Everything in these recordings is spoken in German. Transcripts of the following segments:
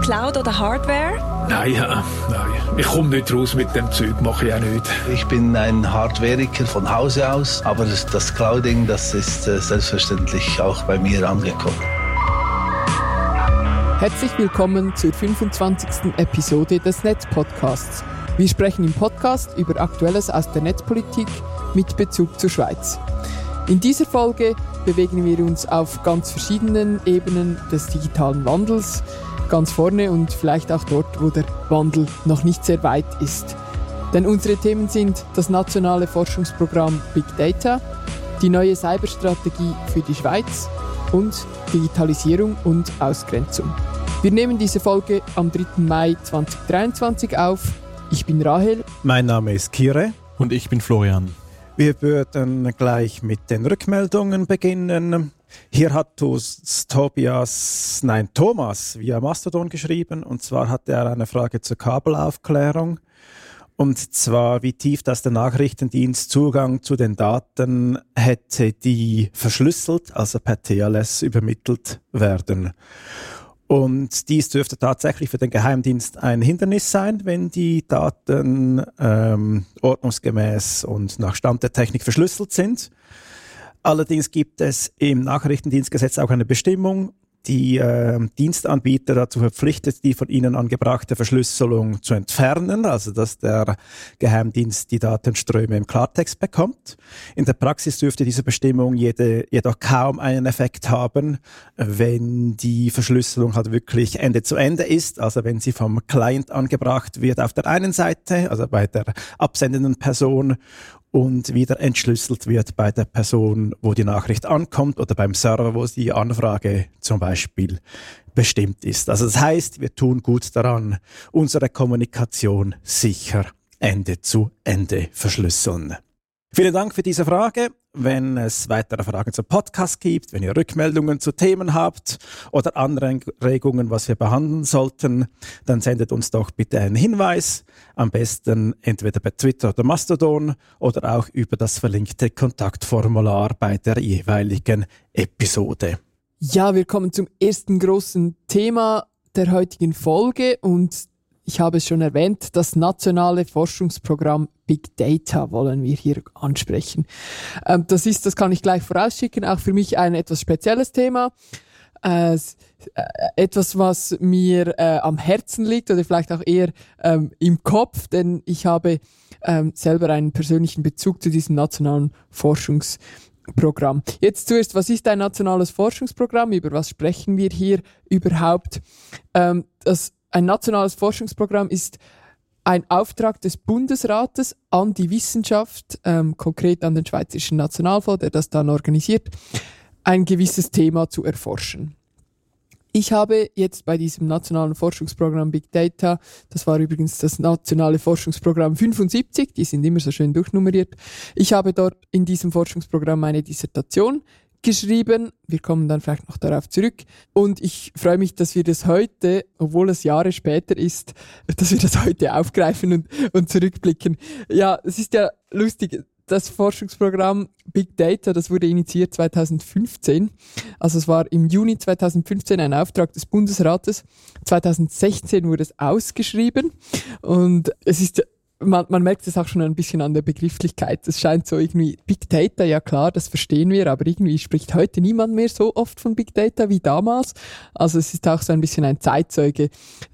Cloud oder Hardware? Nein, ja, nein. Ich komme nicht raus mit dem Zeug, mache ich auch nicht. Ich bin ein Hardwareiker von Hause aus, aber das, Clouding, das ist äh, selbstverständlich auch bei mir angekommen. Herzlich willkommen zur 25. Episode des Netzpodcasts. Wir sprechen im Podcast über Aktuelles aus der Netzpolitik mit Bezug zur Schweiz. In dieser Folge bewegen wir uns auf ganz verschiedenen Ebenen des digitalen Wandels, ganz vorne und vielleicht auch dort, wo der Wandel noch nicht sehr weit ist. Denn unsere Themen sind das nationale Forschungsprogramm Big Data, die neue Cyberstrategie für die Schweiz und Digitalisierung und Ausgrenzung. Wir nehmen diese Folge am 3. Mai 2023 auf. Ich bin Rahel. Mein Name ist Kire. Und ich bin Florian. Wir würden gleich mit den Rückmeldungen beginnen. Hier hat Tobias, nein, Thomas via Mastodon geschrieben. Und zwar hat er eine Frage zur Kabelaufklärung. Und zwar, wie tief das der Nachrichtendienst Zugang zu den Daten hätte, die verschlüsselt, also per TLS übermittelt werden. Und dies dürfte tatsächlich für den Geheimdienst ein Hindernis sein, wenn die Daten ähm, ordnungsgemäß und nach Stand der Technik verschlüsselt sind. Allerdings gibt es im Nachrichtendienstgesetz auch eine Bestimmung, die äh, Dienstanbieter dazu verpflichtet, die von ihnen angebrachte Verschlüsselung zu entfernen, also dass der Geheimdienst die Datenströme im Klartext bekommt. In der Praxis dürfte diese Bestimmung jede, jedoch kaum einen Effekt haben, wenn die Verschlüsselung halt wirklich Ende zu Ende ist, also wenn sie vom Client angebracht wird auf der einen Seite, also bei der absendenden Person und wieder entschlüsselt wird bei der Person, wo die Nachricht ankommt oder beim Server, wo die Anfrage zum Beispiel bestimmt ist. Also das heißt, wir tun gut daran, unsere Kommunikation sicher Ende zu Ende verschlüsseln. Vielen Dank für diese Frage. Wenn es weitere Fragen zum Podcast gibt, wenn ihr Rückmeldungen zu Themen habt oder Anregungen, was wir behandeln sollten, dann sendet uns doch bitte einen Hinweis. Am besten entweder per Twitter oder Mastodon oder auch über das verlinkte Kontaktformular bei der jeweiligen Episode. Ja, wir kommen zum ersten großen Thema der heutigen Folge und ich habe es schon erwähnt, das nationale Forschungsprogramm Big Data wollen wir hier ansprechen. Ähm, das ist, das kann ich gleich vorausschicken, auch für mich ein etwas spezielles Thema. Äh, äh, etwas, was mir äh, am Herzen liegt oder vielleicht auch eher ähm, im Kopf, denn ich habe ähm, selber einen persönlichen Bezug zu diesem nationalen Forschungsprogramm. Jetzt zuerst, was ist ein nationales Forschungsprogramm? Über was sprechen wir hier überhaupt? Ähm, das ein nationales Forschungsprogramm ist ein Auftrag des Bundesrates an die Wissenschaft, ähm, konkret an den Schweizerischen Nationalfonds, der das dann organisiert, ein gewisses Thema zu erforschen. Ich habe jetzt bei diesem nationalen Forschungsprogramm Big Data, das war übrigens das nationale Forschungsprogramm 75, die sind immer so schön durchnummeriert, ich habe dort in diesem Forschungsprogramm meine Dissertation geschrieben. Wir kommen dann vielleicht noch darauf zurück. Und ich freue mich, dass wir das heute, obwohl es Jahre später ist, dass wir das heute aufgreifen und, und zurückblicken. Ja, es ist ja lustig. Das Forschungsprogramm Big Data, das wurde initiiert 2015. Also es war im Juni 2015 ein Auftrag des Bundesrates. 2016 wurde es ausgeschrieben. Und es ist man, man merkt es auch schon ein bisschen an der Begrifflichkeit. Es scheint so irgendwie Big Data, ja klar, das verstehen wir, aber irgendwie spricht heute niemand mehr so oft von Big Data wie damals. Also es ist auch so ein bisschen ein Zeitzeuge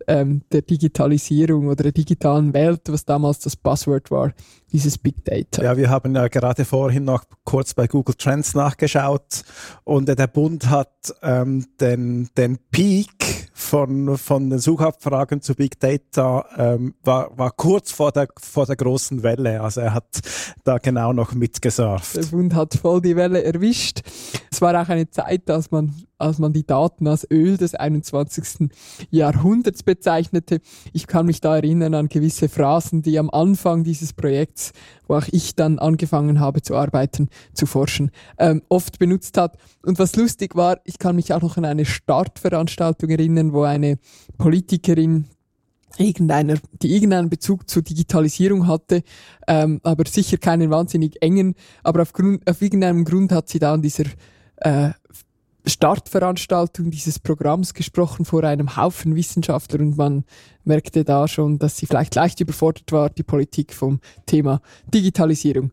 ähm, der Digitalisierung oder der digitalen Welt, was damals das Buzzword war, dieses Big Data. Ja, wir haben ja gerade vorhin noch kurz bei Google Trends nachgeschaut und der Bund hat ähm, den, den Peak von, von den Suchabfragen zu Big Data ähm, war, war kurz vor der, vor der großen Welle. Also er hat da genau noch mitgesurft. Der Bund hat voll die Welle erwischt. Es war auch eine Zeit, als man als man die Daten als Öl des 21. Jahrhunderts bezeichnete. Ich kann mich da erinnern an gewisse Phrasen, die am Anfang dieses Projekts, wo auch ich dann angefangen habe zu arbeiten, zu forschen, ähm, oft benutzt hat. Und was lustig war, ich kann mich auch noch an eine Startveranstaltung erinnern, wo eine Politikerin irgendeiner, die irgendeinen Bezug zur Digitalisierung hatte, ähm, aber sicher keinen wahnsinnig engen, aber aufgrund, auf irgendeinem Grund hat sie da an dieser äh, Startveranstaltung dieses Programms gesprochen vor einem Haufen Wissenschaftler und man merkte da schon, dass sie vielleicht leicht überfordert war, die Politik vom Thema Digitalisierung.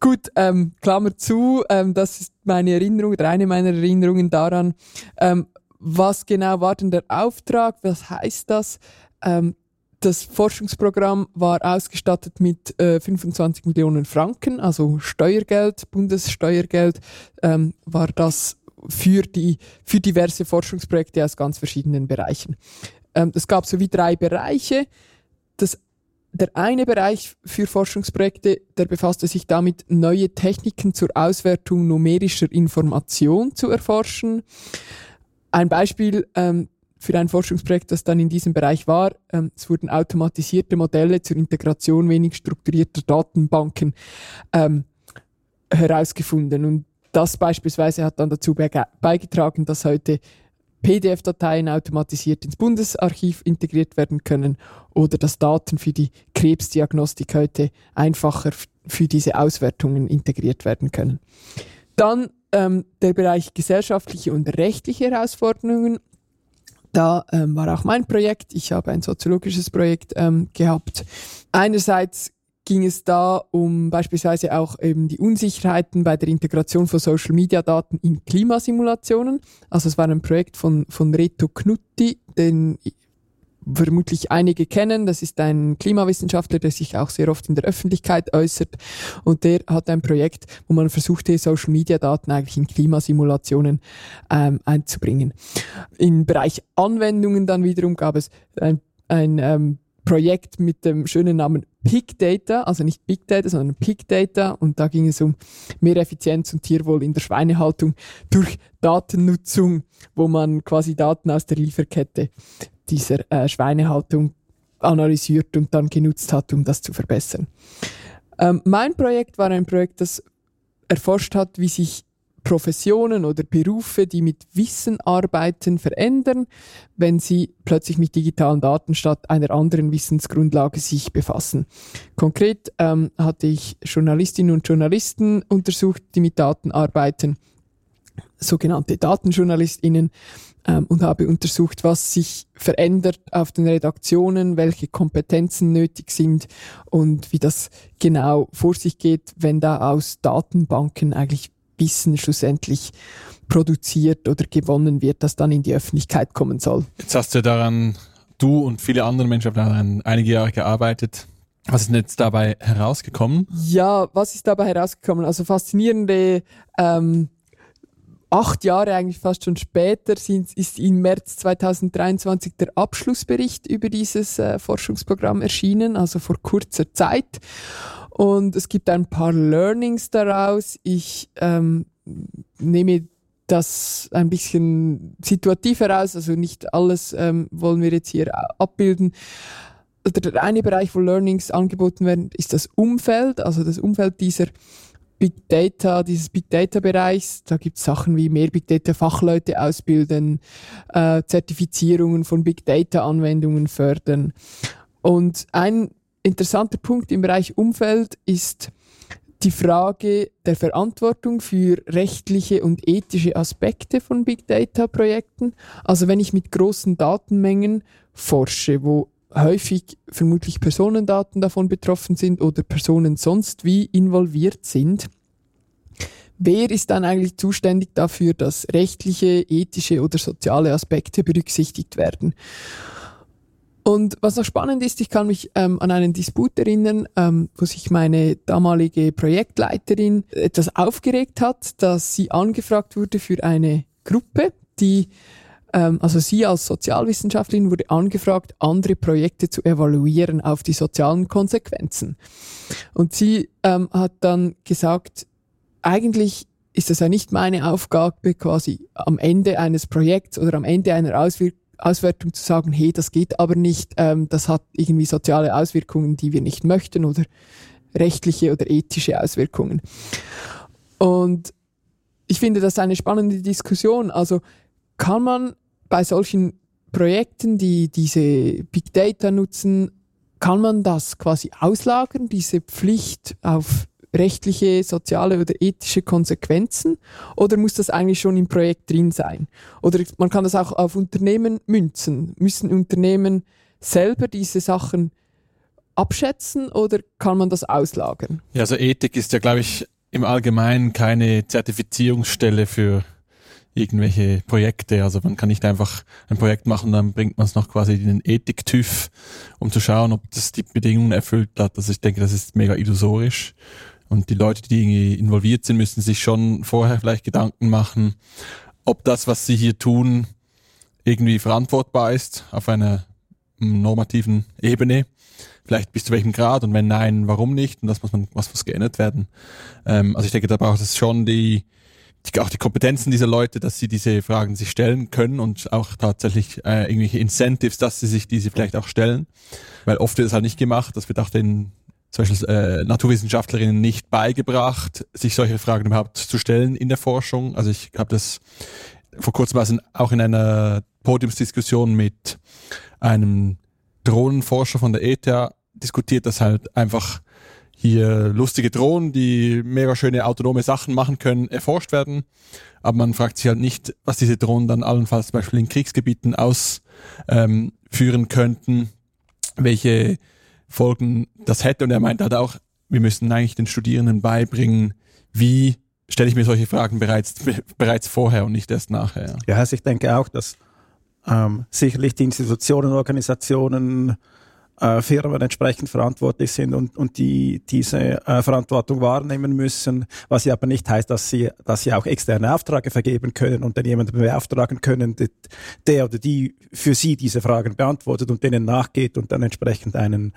Gut, ähm, Klammer zu, ähm, das ist meine Erinnerung oder eine meiner Erinnerungen daran. Ähm, was genau war denn der Auftrag? Was heißt das? Ähm, das Forschungsprogramm war ausgestattet mit äh, 25 Millionen Franken, also Steuergeld, Bundessteuergeld, ähm, war das für, die, für diverse Forschungsprojekte aus ganz verschiedenen Bereichen. Ähm, es gab so wie drei Bereiche. Das, der eine Bereich für Forschungsprojekte, der befasste sich damit, neue Techniken zur Auswertung numerischer Information zu erforschen. Ein Beispiel ähm, für ein Forschungsprojekt, das dann in diesem Bereich war. Ähm, es wurden automatisierte Modelle zur Integration wenig strukturierter Datenbanken ähm, herausgefunden. Und das beispielsweise hat dann dazu beigetragen, dass heute PDF-Dateien automatisiert ins Bundesarchiv integriert werden können oder dass Daten für die Krebsdiagnostik heute einfacher für diese Auswertungen integriert werden können. Dann ähm, der Bereich gesellschaftliche und rechtliche Herausforderungen da ähm, war auch mein Projekt. Ich habe ein soziologisches Projekt ähm, gehabt. Einerseits ging es da um beispielsweise auch eben die Unsicherheiten bei der Integration von Social Media Daten in Klimasimulationen. Also es war ein Projekt von, von Reto Knutti, den vermutlich einige kennen. Das ist ein Klimawissenschaftler, der sich auch sehr oft in der Öffentlichkeit äußert. Und der hat ein Projekt, wo man versuchte, Social Media Daten eigentlich in Klimasimulationen ähm, einzubringen. Im Bereich Anwendungen dann wiederum gab es ein, ein ähm, Projekt mit dem schönen Namen Big Data, also nicht Big Data, sondern Big Data. Und da ging es um mehr Effizienz und Tierwohl in der Schweinehaltung durch Datennutzung, wo man quasi Daten aus der Lieferkette dieser äh, Schweinehaltung analysiert und dann genutzt hat, um das zu verbessern. Ähm, mein Projekt war ein Projekt, das erforscht hat, wie sich Professionen oder Berufe, die mit Wissen arbeiten, verändern, wenn sie plötzlich mit digitalen Daten statt einer anderen Wissensgrundlage sich befassen. Konkret ähm, hatte ich Journalistinnen und Journalisten untersucht, die mit Daten arbeiten, sogenannte Datenjournalistinnen, ähm, und habe untersucht, was sich verändert auf den Redaktionen, welche Kompetenzen nötig sind und wie das genau vor sich geht, wenn da aus Datenbanken eigentlich Wissen schlussendlich produziert oder gewonnen wird, das dann in die Öffentlichkeit kommen soll. Jetzt hast du daran, du und viele andere Menschen haben daran einige Jahre gearbeitet. Was ist denn jetzt dabei herausgekommen? Ja, was ist dabei herausgekommen? Also faszinierende ähm, acht Jahre eigentlich fast schon später sind, ist im März 2023 der Abschlussbericht über dieses äh, Forschungsprogramm erschienen, also vor kurzer Zeit. Und es gibt ein paar Learnings daraus. Ich ähm, nehme das ein bisschen situativ heraus, also nicht alles ähm, wollen wir jetzt hier abbilden. Der eine Bereich, wo Learnings angeboten werden, ist das Umfeld, also das Umfeld dieser Big Data, dieses Big Data Bereichs. Da gibt es Sachen wie mehr Big Data Fachleute ausbilden, äh, Zertifizierungen von Big Data Anwendungen fördern. Und ein interessanter Punkt im Bereich Umfeld ist die Frage der Verantwortung für rechtliche und ethische Aspekte von Big Data Projekten. Also wenn ich mit großen Datenmengen forsche, wo häufig vermutlich Personendaten davon betroffen sind oder Personen sonst wie involviert sind. Wer ist dann eigentlich zuständig dafür, dass rechtliche, ethische oder soziale Aspekte berücksichtigt werden? Und was noch spannend ist, ich kann mich ähm, an einen Disput erinnern, ähm, wo sich meine damalige Projektleiterin etwas aufgeregt hat, dass sie angefragt wurde für eine Gruppe, die ähm, also sie als Sozialwissenschaftlerin wurde angefragt, andere Projekte zu evaluieren auf die sozialen Konsequenzen. Und sie ähm, hat dann gesagt, eigentlich ist es ja nicht meine Aufgabe, quasi am Ende eines Projekts oder am Ende einer Auswirkung Auswertung zu sagen, hey, das geht aber nicht, ähm, das hat irgendwie soziale Auswirkungen, die wir nicht möchten oder rechtliche oder ethische Auswirkungen. Und ich finde das eine spannende Diskussion. Also kann man bei solchen Projekten, die diese Big Data nutzen, kann man das quasi auslagern, diese Pflicht auf rechtliche, soziale oder ethische Konsequenzen? Oder muss das eigentlich schon im Projekt drin sein? Oder man kann das auch auf Unternehmen münzen. Müssen Unternehmen selber diese Sachen abschätzen oder kann man das auslagern? Ja, also Ethik ist ja, glaube ich, im Allgemeinen keine Zertifizierungsstelle für irgendwelche Projekte. Also man kann nicht einfach ein Projekt machen, dann bringt man es noch quasi in den Ethik-TÜV, um zu schauen, ob das die Bedingungen erfüllt hat. Also ich denke, das ist mega illusorisch. Und die Leute, die irgendwie involviert sind, müssen sich schon vorher vielleicht Gedanken machen, ob das, was sie hier tun, irgendwie verantwortbar ist auf einer normativen Ebene. Vielleicht bis zu welchem Grad und wenn nein, warum nicht? Und das muss man, was muss geändert werden. Ähm, also ich denke, da braucht es schon die, die, auch die Kompetenzen dieser Leute, dass sie diese Fragen sich stellen können und auch tatsächlich äh, irgendwelche Incentives, dass sie sich diese vielleicht auch stellen. Weil oft wird es halt nicht gemacht. Das wird auch den zum Beispiel äh, Naturwissenschaftlerinnen nicht beigebracht, sich solche Fragen überhaupt zu stellen in der Forschung. Also ich habe das vor kurzem auch in einer Podiumsdiskussion mit einem Drohnenforscher von der ETH diskutiert, dass halt einfach hier lustige Drohnen, die mega schöne autonome Sachen machen können, erforscht werden. Aber man fragt sich halt nicht, was diese Drohnen dann allenfalls zum Beispiel in Kriegsgebieten ausführen ähm, könnten, welche Folgen das hätte. Und er meint halt auch, wir müssen eigentlich den Studierenden beibringen, wie stelle ich mir solche Fragen bereits, bereits vorher und nicht erst nachher. Ja, also ich denke auch, dass ähm, sicherlich die Institutionen, Organisationen, äh, Firmen entsprechend verantwortlich sind und, und die diese äh, Verantwortung wahrnehmen müssen, was ja aber nicht heißt, dass sie, dass sie auch externe Aufträge vergeben können und dann jemanden beauftragen können, der oder die für sie diese Fragen beantwortet und denen nachgeht und dann entsprechend einen,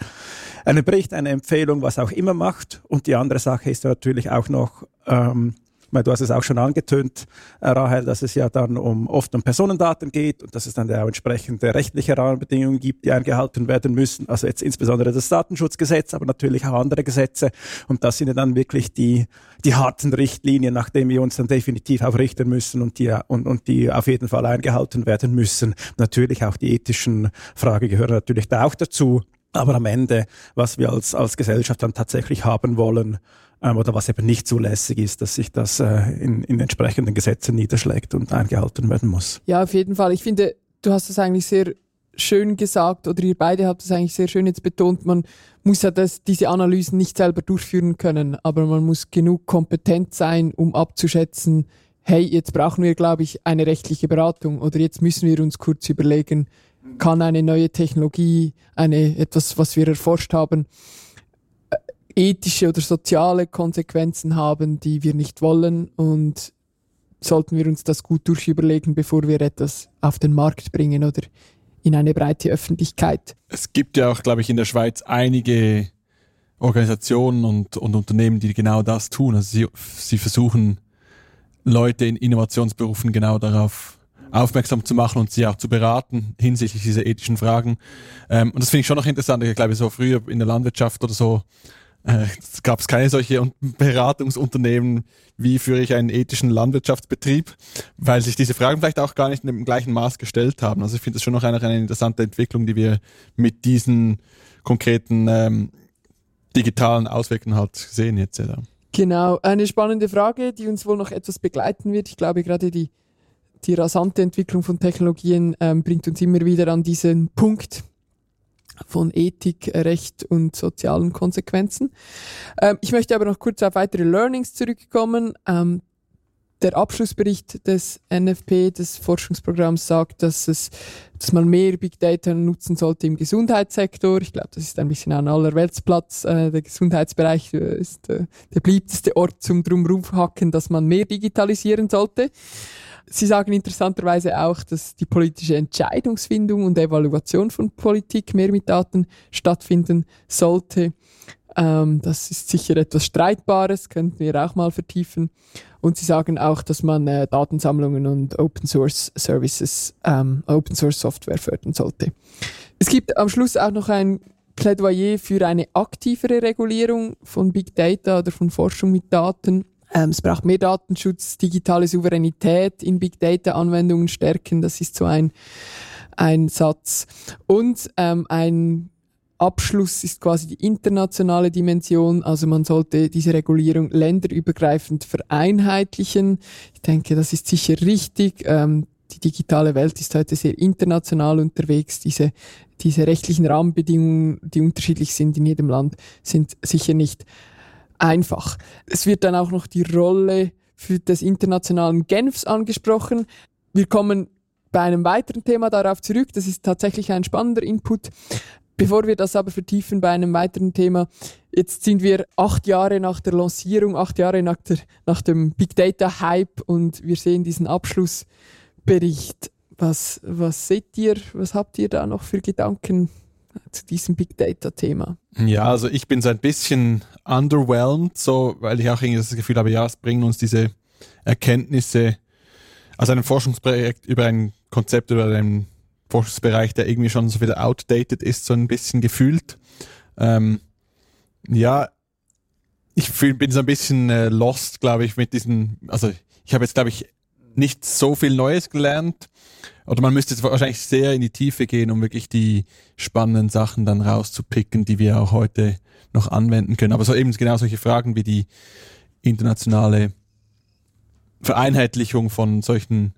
einen Bericht, eine Empfehlung, was auch immer macht. Und die andere Sache ist natürlich auch noch, ähm, du hast es auch schon angetönt, äh, Rahel, dass es ja dann um oft um Personendaten geht und dass es dann auch entsprechende rechtliche Rahmenbedingungen gibt, die eingehalten werden müssen. Also jetzt insbesondere das Datenschutzgesetz, aber natürlich auch andere Gesetze. Und das sind ja dann wirklich die, die harten Richtlinien, nach denen wir uns dann definitiv auch richten müssen und die, und, und die auf jeden Fall eingehalten werden müssen. Natürlich auch die ethischen Fragen gehören natürlich da auch dazu. Aber am Ende, was wir als, als Gesellschaft dann tatsächlich haben wollen, oder was eben nicht zulässig ist, dass sich das äh, in, in entsprechenden Gesetzen niederschlägt und eingehalten werden muss. Ja, auf jeden Fall. Ich finde, du hast das eigentlich sehr schön gesagt oder ihr beide habt das eigentlich sehr schön jetzt betont. Man muss ja das, diese Analysen nicht selber durchführen können, aber man muss genug kompetent sein, um abzuschätzen, hey, jetzt brauchen wir, glaube ich, eine rechtliche Beratung oder jetzt müssen wir uns kurz überlegen, kann eine neue Technologie, eine, etwas, was wir erforscht haben, ethische oder soziale Konsequenzen haben, die wir nicht wollen und sollten wir uns das gut durchüberlegen, bevor wir etwas auf den Markt bringen oder in eine breite Öffentlichkeit. Es gibt ja auch, glaube ich, in der Schweiz einige Organisationen und, und Unternehmen, die genau das tun. Also sie, sie versuchen Leute in Innovationsberufen genau darauf aufmerksam zu machen und sie auch zu beraten hinsichtlich dieser ethischen Fragen. Ähm, und das finde ich schon noch interessant. Ich glaube, so früher in der Landwirtschaft oder so äh, gab es keine solche Beratungsunternehmen, wie führe ich einen ethischen Landwirtschaftsbetrieb, weil sich diese Fragen vielleicht auch gar nicht im gleichen Maß gestellt haben. Also ich finde das schon noch eine, eine interessante Entwicklung, die wir mit diesen konkreten ähm, digitalen Auswirkungen halt sehen jetzt. Ja. Genau, eine spannende Frage, die uns wohl noch etwas begleiten wird. Ich glaube, gerade die, die rasante Entwicklung von Technologien ähm, bringt uns immer wieder an diesen Punkt, von Ethik, Recht und sozialen Konsequenzen. Ähm, ich möchte aber noch kurz auf weitere Learnings zurückkommen. Ähm, der Abschlussbericht des NFP, des Forschungsprogramms, sagt, dass es, dass man mehr Big Data nutzen sollte im Gesundheitssektor. Ich glaube, das ist ein bisschen ein Allerweltsplatz. Äh, der Gesundheitsbereich äh, ist äh, der beliebteste Ort zum Drumrumhacken, dass man mehr digitalisieren sollte. Sie sagen interessanterweise auch, dass die politische Entscheidungsfindung und Evaluation von Politik mehr mit Daten stattfinden sollte. Ähm, das ist sicher etwas Streitbares, könnten wir auch mal vertiefen. Und sie sagen auch, dass man äh, Datensammlungen und Open Source Services, ähm, Open Source Software fördern sollte. Es gibt am Schluss auch noch ein Plädoyer für eine aktivere Regulierung von Big Data oder von Forschung mit Daten. Ähm, es braucht mehr Datenschutz, digitale Souveränität in Big Data-Anwendungen stärken. Das ist so ein, ein Satz. Und ähm, ein Abschluss ist quasi die internationale Dimension. Also man sollte diese Regulierung länderübergreifend vereinheitlichen. Ich denke, das ist sicher richtig. Ähm, die digitale Welt ist heute sehr international unterwegs. Diese, diese rechtlichen Rahmenbedingungen, die unterschiedlich sind in jedem Land, sind sicher nicht einfach. Es wird dann auch noch die Rolle des internationalen Genfs angesprochen. Wir kommen bei einem weiteren Thema darauf zurück. Das ist tatsächlich ein spannender Input. Bevor wir das aber vertiefen bei einem weiteren Thema, jetzt sind wir acht Jahre nach der Lancierung, acht Jahre nach, der, nach dem Big Data Hype und wir sehen diesen Abschlussbericht. Was, was seht ihr, was habt ihr da noch für Gedanken zu diesem Big Data Thema? Ja, also ich bin so ein bisschen underwhelmed, so, weil ich auch irgendwie das Gefühl habe, ja, es bringen uns diese Erkenntnisse also ein Forschungsprojekt über ein Konzept, über einen Forschungsbereich, der irgendwie schon so wieder outdated ist, so ein bisschen gefühlt. Ähm, ja, ich fühl, bin so ein bisschen äh, lost, glaube ich, mit diesen, also ich habe jetzt, glaube ich, nicht so viel Neues gelernt. Oder man müsste jetzt wahrscheinlich sehr in die Tiefe gehen, um wirklich die spannenden Sachen dann rauszupicken, die wir auch heute noch anwenden können. Aber so eben genau solche Fragen wie die internationale Vereinheitlichung von solchen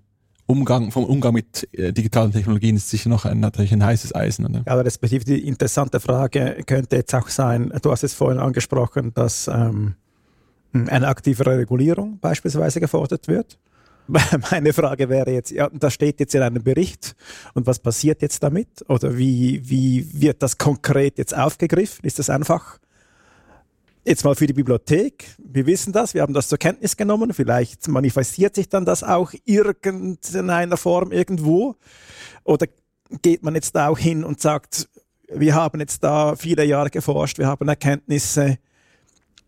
Umgang, vom Umgang mit äh, digitalen Technologien ist sicher noch ein, natürlich ein heißes Eisen. Oder? Ja, aber respektive die interessante Frage könnte jetzt auch sein, du hast es vorhin angesprochen, dass ähm, eine aktivere Regulierung beispielsweise gefordert wird. Meine Frage wäre jetzt, ja, das steht jetzt in einem Bericht und was passiert jetzt damit? Oder wie, wie wird das konkret jetzt aufgegriffen? Ist das einfach Jetzt mal für die Bibliothek. Wir wissen das, wir haben das zur Kenntnis genommen. Vielleicht manifestiert sich dann das auch irgendeiner Form irgendwo. Oder geht man jetzt da auch hin und sagt, wir haben jetzt da viele Jahre geforscht, wir haben Erkenntnisse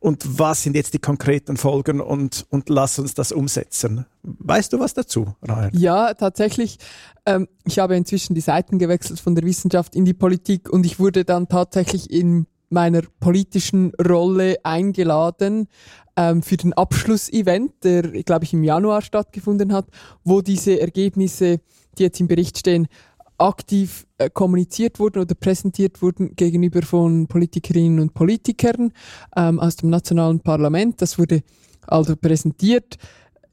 und was sind jetzt die konkreten Folgen und, und lass uns das umsetzen. Weißt du was dazu, Rahel? Ja, tatsächlich. Ähm, ich habe inzwischen die Seiten gewechselt von der Wissenschaft in die Politik und ich wurde dann tatsächlich in meiner politischen Rolle eingeladen ähm, für den Abschlussevent, der, glaube ich, im Januar stattgefunden hat, wo diese Ergebnisse, die jetzt im Bericht stehen, aktiv äh, kommuniziert wurden oder präsentiert wurden gegenüber von Politikerinnen und Politikern ähm, aus dem nationalen Parlament. Das wurde also präsentiert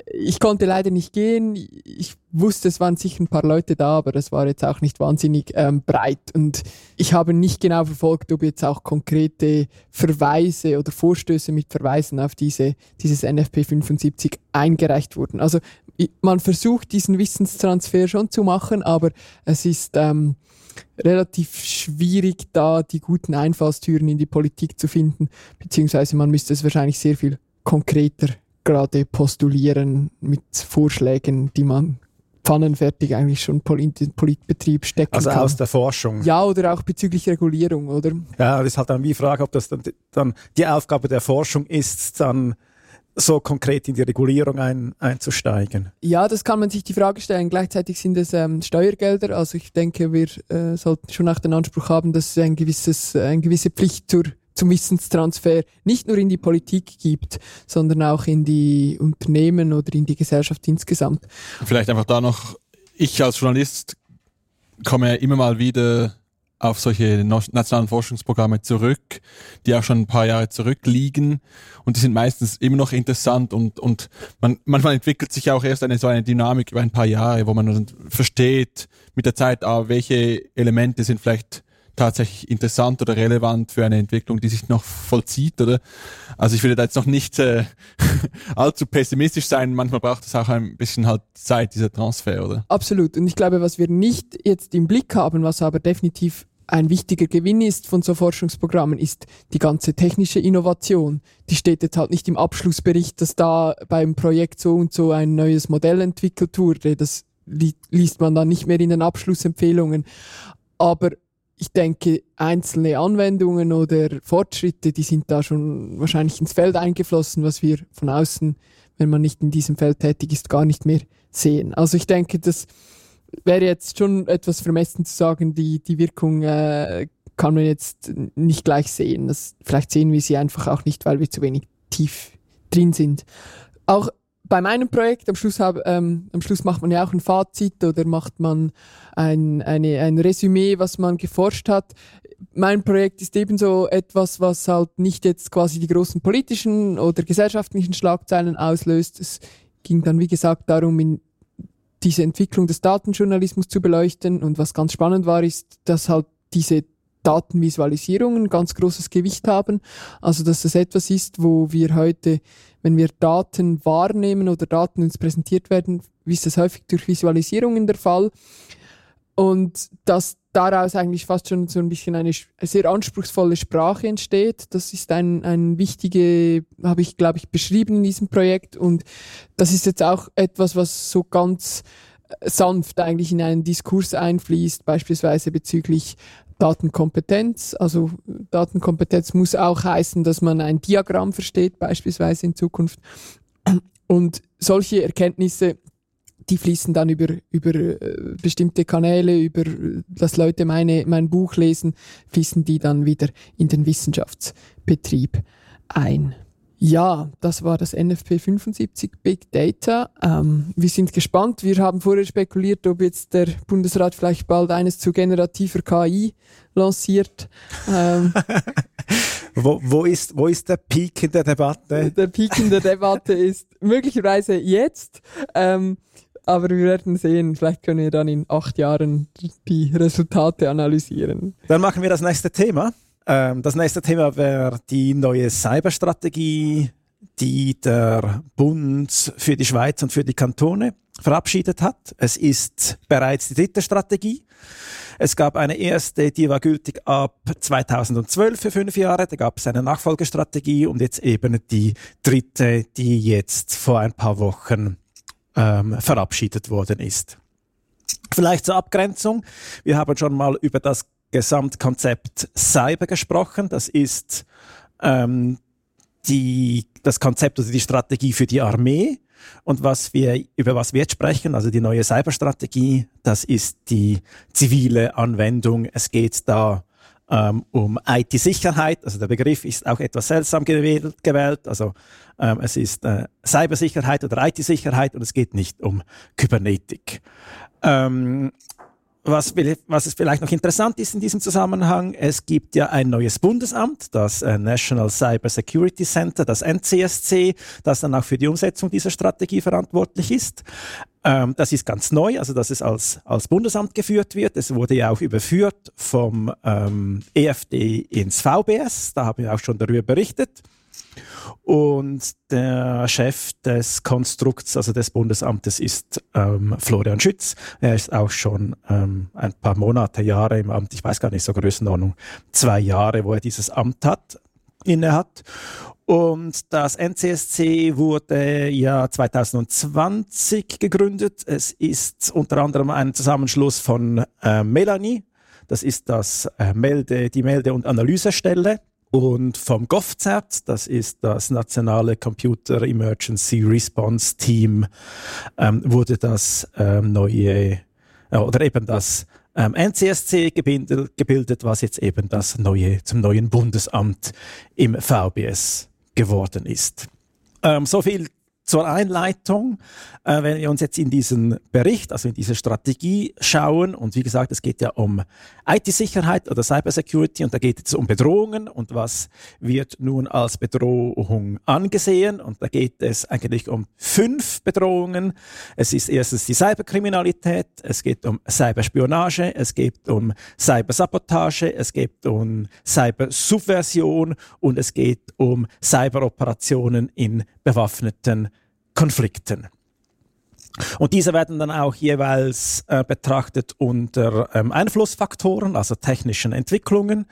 ich konnte leider nicht gehen. Ich wusste, es waren sicher ein paar Leute da, aber es war jetzt auch nicht wahnsinnig ähm, breit. Und ich habe nicht genau verfolgt, ob jetzt auch konkrete Verweise oder Vorstöße mit Verweisen auf diese, dieses NFP 75 eingereicht wurden. Also man versucht diesen Wissenstransfer schon zu machen, aber es ist ähm, relativ schwierig, da die guten Einfallstüren in die Politik zu finden, beziehungsweise man müsste es wahrscheinlich sehr viel konkreter gerade postulieren mit Vorschlägen, die man pfannenfertig eigentlich schon in den Politbetrieb stecken also kann. Also aus der Forschung. Ja, oder auch bezüglich Regulierung, oder? Ja, das ist halt dann wie Frage, ob das dann, dann die Aufgabe der Forschung ist, dann so konkret in die Regulierung ein, einzusteigen? Ja, das kann man sich die Frage stellen. Gleichzeitig sind es ähm, Steuergelder. Also ich denke, wir äh, sollten schon auch den Anspruch haben, dass es ein gewisses, äh, eine gewisse Pflicht zur zum Wissenstransfer nicht nur in die Politik gibt, sondern auch in die Unternehmen oder in die Gesellschaft insgesamt. Vielleicht einfach da noch, ich als Journalist komme ja immer mal wieder auf solche nationalen Forschungsprogramme zurück, die auch schon ein paar Jahre zurückliegen. Und die sind meistens immer noch interessant und, und man, manchmal entwickelt sich auch erst eine so eine Dynamik über ein paar Jahre, wo man versteht mit der Zeit, ah, welche Elemente sind vielleicht tatsächlich interessant oder relevant für eine Entwicklung, die sich noch vollzieht, oder? Also ich würde da jetzt noch nicht äh, allzu pessimistisch sein. Manchmal braucht es auch ein bisschen halt Zeit, dieser Transfer, oder? Absolut. Und ich glaube, was wir nicht jetzt im Blick haben, was aber definitiv ein wichtiger Gewinn ist von so Forschungsprogrammen, ist die ganze technische Innovation. Die steht jetzt halt nicht im Abschlussbericht, dass da beim Projekt so und so ein neues Modell entwickelt wurde. Das li liest man dann nicht mehr in den Abschlussempfehlungen. Aber ich denke, einzelne Anwendungen oder Fortschritte, die sind da schon wahrscheinlich ins Feld eingeflossen, was wir von außen, wenn man nicht in diesem Feld tätig ist, gar nicht mehr sehen. Also ich denke, das wäre jetzt schon etwas vermessen zu sagen, die, die Wirkung äh, kann man jetzt nicht gleich sehen. Das, vielleicht sehen wir sie einfach auch nicht, weil wir zu wenig tief drin sind. Auch bei meinem Projekt am Schluss, hab, ähm, am Schluss macht man ja auch ein Fazit oder macht man ein, eine, ein Resümee, was man geforscht hat. mein Projekt ist ebenso etwas, was halt nicht jetzt quasi die großen politischen oder gesellschaftlichen Schlagzeilen auslöst. Es ging dann, wie gesagt, darum, in diese Entwicklung des Datenjournalismus zu beleuchten. Und was ganz spannend war, ist, dass halt diese Datenvisualisierungen ganz großes Gewicht haben. Also, dass das etwas ist, wo wir heute, wenn wir Daten wahrnehmen oder Daten uns präsentiert werden, wie ist das häufig durch Visualisierungen der Fall. Und dass daraus eigentlich fast schon so ein bisschen eine sehr anspruchsvolle Sprache entsteht. Das ist ein, ein wichtige, habe ich, glaube ich, beschrieben in diesem Projekt. Und das ist jetzt auch etwas, was so ganz äh, sanft eigentlich in einen Diskurs einfließt, beispielsweise bezüglich Datenkompetenz. Also Datenkompetenz muss auch heißen, dass man ein Diagramm versteht, beispielsweise in Zukunft. Und solche Erkenntnisse die fließen dann über, über äh, bestimmte Kanäle, über, dass Leute meine, mein Buch lesen, fließen die dann wieder in den Wissenschaftsbetrieb ein. Ja, das war das NFP 75 Big Data. Ähm, wir sind gespannt. Wir haben vorher spekuliert, ob jetzt der Bundesrat vielleicht bald eines zu generativer KI lanciert. Ähm, wo, wo, ist, wo ist der Peak in der Debatte? Der Peak in der Debatte ist möglicherweise jetzt. Ähm, aber wir werden sehen. Vielleicht können wir dann in acht Jahren die Resultate analysieren. Dann machen wir das nächste Thema. Ähm, das nächste Thema wäre die neue Cyberstrategie, die der Bund für die Schweiz und für die Kantone verabschiedet hat. Es ist bereits die dritte Strategie. Es gab eine erste, die war gültig ab 2012 für fünf Jahre. Da gab es eine Nachfolgestrategie und jetzt eben die dritte, die jetzt vor ein paar Wochen ähm, verabschiedet worden ist. Vielleicht zur Abgrenzung. Wir haben schon mal über das Gesamtkonzept Cyber gesprochen. Das ist ähm, die, das Konzept oder die Strategie für die Armee. Und was wir, über was wir jetzt sprechen, also die neue Cyberstrategie, das ist die zivile Anwendung. Es geht da ähm, um IT-Sicherheit. Also der Begriff ist auch etwas seltsam gewählt. gewählt. Also ähm, es ist äh, Cybersicherheit oder IT-Sicherheit und es geht nicht um Kybernetik. Ähm, was, was es vielleicht noch interessant ist in diesem Zusammenhang, es gibt ja ein neues Bundesamt, das äh, National Cyber Security Center, das NCSC, das dann auch für die Umsetzung dieser Strategie verantwortlich ist. Ähm, das ist ganz neu, also dass es als, als Bundesamt geführt wird. Es wurde ja auch überführt vom ähm, EFD ins VBS, da haben wir auch schon darüber berichtet. Und der Chef des Konstrukts, also des Bundesamtes, ist ähm, Florian Schütz. Er ist auch schon ähm, ein paar Monate, Jahre im Amt. Ich weiß gar nicht, so Größenordnung. Zwei Jahre, wo er dieses Amt hat, inne hat. Und das NCSC wurde ja 2020 gegründet. Es ist unter anderem ein Zusammenschluss von äh, Melanie. Das ist das äh, Melde, die Melde- und Analysestelle und vom GovCert, das ist das nationale Computer Emergency Response Team, ähm, wurde das ähm, neue äh, oder eben das ähm, NCSC gebildet, gebildet, was jetzt eben das neue zum neuen Bundesamt im VBS geworden ist. Ähm, so viel zur Einleitung, äh, wenn wir uns jetzt in diesen Bericht, also in diese Strategie schauen, und wie gesagt, es geht ja um IT-Sicherheit oder Cybersecurity und da geht es um Bedrohungen und was wird nun als Bedrohung angesehen und da geht es eigentlich um fünf Bedrohungen. Es ist erstens die Cyberkriminalität, es geht um Cyberspionage, es geht um Cybersabotage, es geht um Cybersubversion und es geht um Cyberoperationen in bewaffneten Konflikten. Und diese werden dann auch jeweils äh, betrachtet unter ähm, Einflussfaktoren, also technischen Entwicklungen.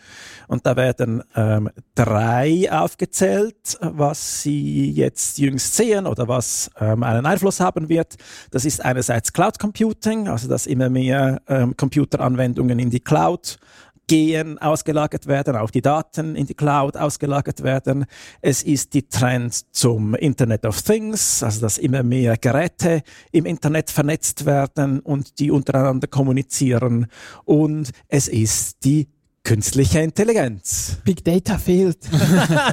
Und da werden ähm, drei aufgezählt, was Sie jetzt jüngst sehen oder was ähm, einen Einfluss haben wird. Das ist einerseits Cloud Computing, also dass immer mehr ähm, Computeranwendungen in die Cloud gehen, ausgelagert werden, auch die Daten in die Cloud ausgelagert werden. Es ist die Trend zum Internet of Things, also dass immer mehr Geräte im Internet vernetzt werden und die untereinander kommunizieren. Und es ist die künstliche Intelligenz. Big Data fehlt.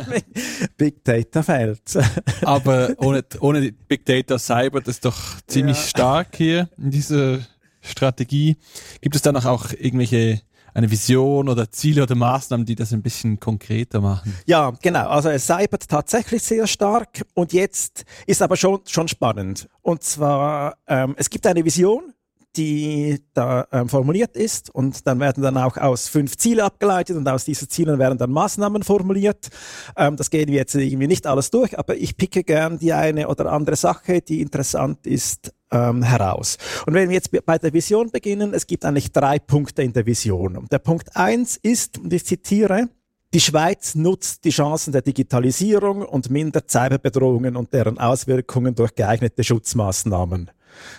Big Data fehlt. Aber ohne, ohne Big Data Cyber, das ist doch ziemlich ja. stark hier in dieser Strategie. Gibt es dann auch irgendwelche eine Vision oder Ziele oder Maßnahmen, die das ein bisschen konkreter machen. Ja, genau. Also es cybert tatsächlich sehr stark und jetzt ist aber schon, schon spannend. Und zwar, ähm, es gibt eine Vision, die da ähm, formuliert ist und dann werden dann auch aus fünf Ziele abgeleitet und aus diesen Zielen werden dann Maßnahmen formuliert. Ähm, das gehen wir jetzt irgendwie nicht alles durch, aber ich picke gern die eine oder andere Sache, die interessant ist, ähm, heraus. Und wenn wir jetzt bei der Vision beginnen, es gibt eigentlich drei Punkte in der Vision. Und der Punkt eins ist, und ich zitiere, die Schweiz nutzt die Chancen der Digitalisierung und mindert Cyberbedrohungen und deren Auswirkungen durch geeignete Schutzmaßnahmen.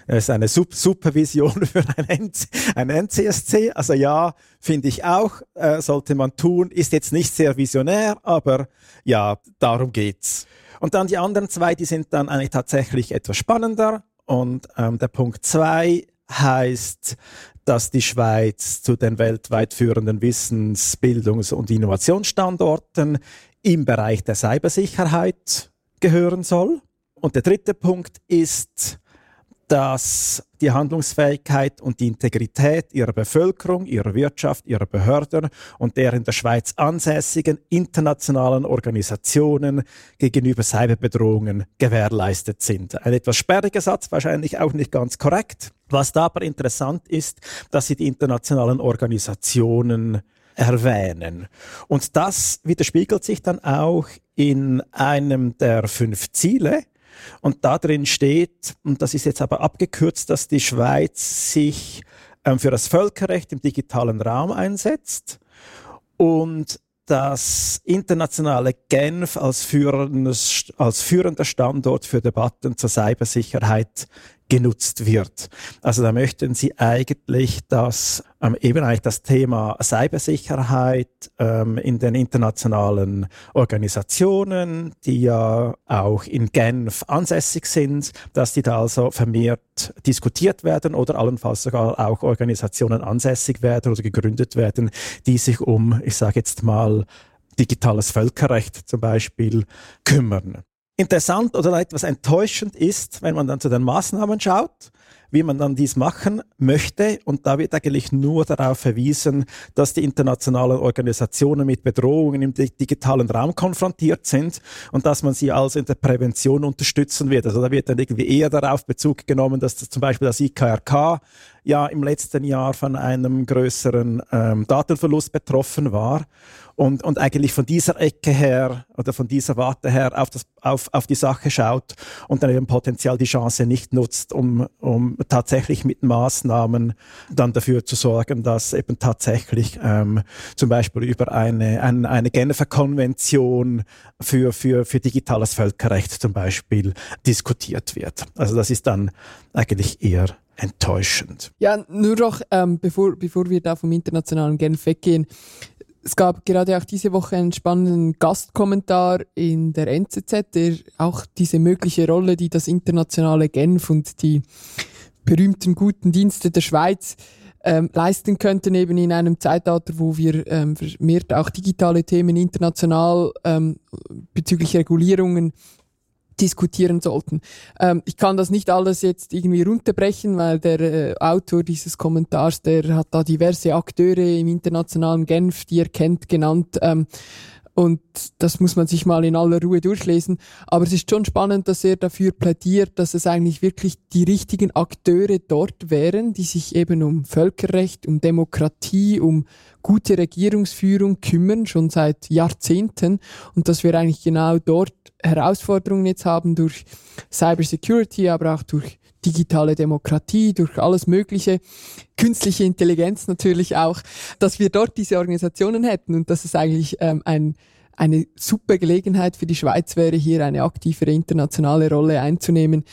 Das ist eine Supervision für ein, ein NCSC. Also ja, finde ich auch, äh, sollte man tun. Ist jetzt nicht sehr visionär, aber ja, darum geht's. Und dann die anderen zwei, die sind dann eigentlich tatsächlich etwas spannender. Und ähm, der Punkt zwei heißt, dass die Schweiz zu den weltweit führenden Wissens-, Bildungs- und Innovationsstandorten im Bereich der Cybersicherheit gehören soll. Und der dritte Punkt ist, dass die Handlungsfähigkeit und die Integrität ihrer Bevölkerung, ihrer Wirtschaft, ihrer Behörden und der in der Schweiz ansässigen internationalen Organisationen gegenüber Cyberbedrohungen gewährleistet sind. Ein etwas sperriger Satz, wahrscheinlich auch nicht ganz korrekt. Was da aber interessant ist, dass sie die internationalen Organisationen erwähnen. Und das widerspiegelt sich dann auch in einem der fünf Ziele, und da drin steht, und das ist jetzt aber abgekürzt, dass die Schweiz sich ähm, für das Völkerrecht im digitalen Raum einsetzt und das internationale Genf als, führendes, als führender Standort für Debatten zur Cybersicherheit genutzt wird. Also da möchten sie eigentlich, dass ähm, eben eigentlich das Thema Cybersicherheit ähm, in den internationalen Organisationen, die ja auch in Genf ansässig sind, dass die da also vermehrt diskutiert werden oder allenfalls sogar auch Organisationen ansässig werden oder gegründet werden, die sich um, ich sage jetzt mal, digitales Völkerrecht zum Beispiel kümmern. Interessant oder etwas enttäuschend ist, wenn man dann zu den Maßnahmen schaut, wie man dann dies machen möchte. Und da wird eigentlich nur darauf verwiesen, dass die internationalen Organisationen mit Bedrohungen im digitalen Raum konfrontiert sind und dass man sie also in der Prävention unterstützen wird. Also da wird dann irgendwie eher darauf Bezug genommen, dass das zum Beispiel das IKRK ja im letzten Jahr von einem größeren ähm, Datenverlust betroffen war und, und eigentlich von dieser Ecke her oder von dieser Warte her auf, das, auf, auf die Sache schaut und dann eben potenziell die Chance nicht nutzt, um, um tatsächlich mit Maßnahmen dann dafür zu sorgen, dass eben tatsächlich ähm, zum Beispiel über eine, eine, eine Genfer Konvention für, für, für digitales Völkerrecht zum Beispiel diskutiert wird. Also das ist dann eigentlich eher enttäuschend. Ja, nur noch, ähm, bevor, bevor wir da vom internationalen Genf weggehen, es gab gerade auch diese Woche einen spannenden Gastkommentar in der NZZ, der auch diese mögliche Rolle, die das internationale Genf und die berühmten guten Dienste der Schweiz ähm, leisten könnten, eben in einem Zeitalter, wo wir ähm, vermehrt auch digitale Themen international ähm, bezüglich Regulierungen diskutieren sollten. Ähm, ich kann das nicht alles jetzt irgendwie runterbrechen, weil der äh, Autor dieses Kommentars, der hat da diverse Akteure im internationalen Genf, die er kennt, genannt. Ähm, und das muss man sich mal in aller Ruhe durchlesen. Aber es ist schon spannend, dass er dafür plädiert, dass es eigentlich wirklich die richtigen Akteure dort wären, die sich eben um Völkerrecht, um Demokratie, um gute Regierungsführung kümmern, schon seit Jahrzehnten. Und dass wir eigentlich genau dort Herausforderungen jetzt haben durch Cybersecurity, aber auch durch digitale Demokratie, durch alles Mögliche, künstliche Intelligenz natürlich auch, dass wir dort diese Organisationen hätten und dass es eigentlich ähm, ein, eine super Gelegenheit für die Schweiz wäre, hier eine aktivere internationale Rolle einzunehmen.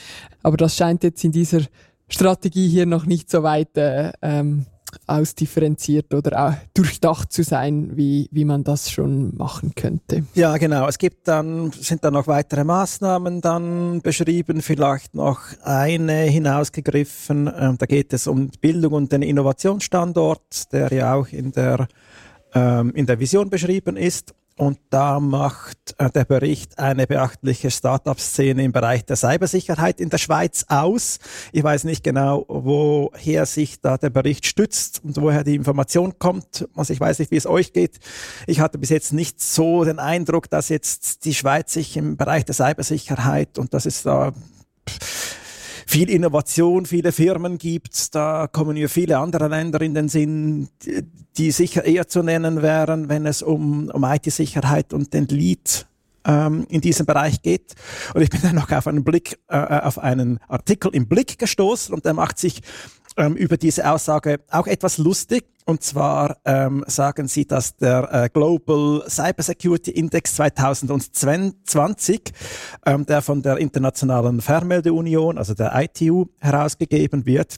Aber das scheint jetzt in dieser Strategie hier noch nicht so weit äh, ähm, ausdifferenziert oder durchdacht zu sein, wie, wie man das schon machen könnte. Ja, genau. Es gibt dann, sind dann noch weitere Maßnahmen dann beschrieben, vielleicht noch eine hinausgegriffen. Ähm, da geht es um Bildung und den Innovationsstandort, der ja auch in der, ähm, in der Vision beschrieben ist. Und da macht äh, der Bericht eine beachtliche Startup-Szene im Bereich der Cybersicherheit in der Schweiz aus. Ich weiß nicht genau, woher sich da der Bericht stützt und woher die Information kommt. Also ich weiß nicht, wie es euch geht. Ich hatte bis jetzt nicht so den Eindruck, dass jetzt die Schweiz sich im Bereich der Cybersicherheit und das ist da viel Innovation, viele Firmen gibt. Da kommen mir viele andere Länder in den Sinn, die sicher eher zu nennen wären, wenn es um, um IT-Sicherheit und den Lead ähm, in diesem Bereich geht. Und ich bin dann noch auf einen Blick, äh, auf einen Artikel im Blick gestoßen und der macht sich ähm, über diese Aussage auch etwas lustig. Und zwar ähm, sagen sie, dass der äh, Global Cybersecurity Index 2020, ähm, der von der Internationalen Fernmeldeunion, also der ITU, herausgegeben wird,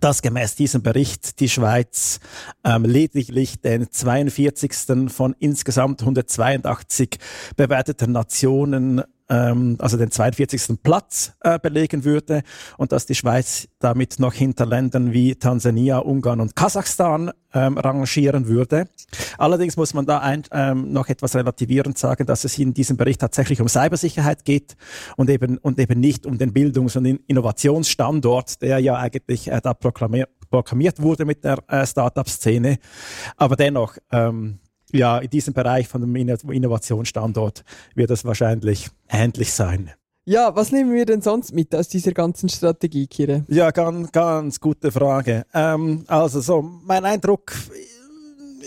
dass gemäß diesem Bericht die Schweiz ähm, lediglich den 42. von insgesamt 182 bewerteten Nationen ähm, also den 42. Platz äh, belegen würde und dass die Schweiz damit noch hinter Ländern wie Tansania, Ungarn und Kasachstan ähm, rangieren würde. Allerdings muss man da ein, ähm, noch etwas relativierend sagen, dass es in diesem Bericht tatsächlich um Cybersicherheit geht und eben, und eben nicht um den Bildungs- und Innovationsstandort, der ja eigentlich äh, da proklamiert, proklamiert wurde mit der äh, Startup-Szene. Aber dennoch, ähm, ja, in diesem Bereich von dem Innovationsstandort wird das wahrscheinlich ähnlich sein. Ja, was nehmen wir denn sonst mit aus dieser ganzen Strategie, Kire? Ja, ganz, ganz gute Frage. Ähm, also so, mein Eindruck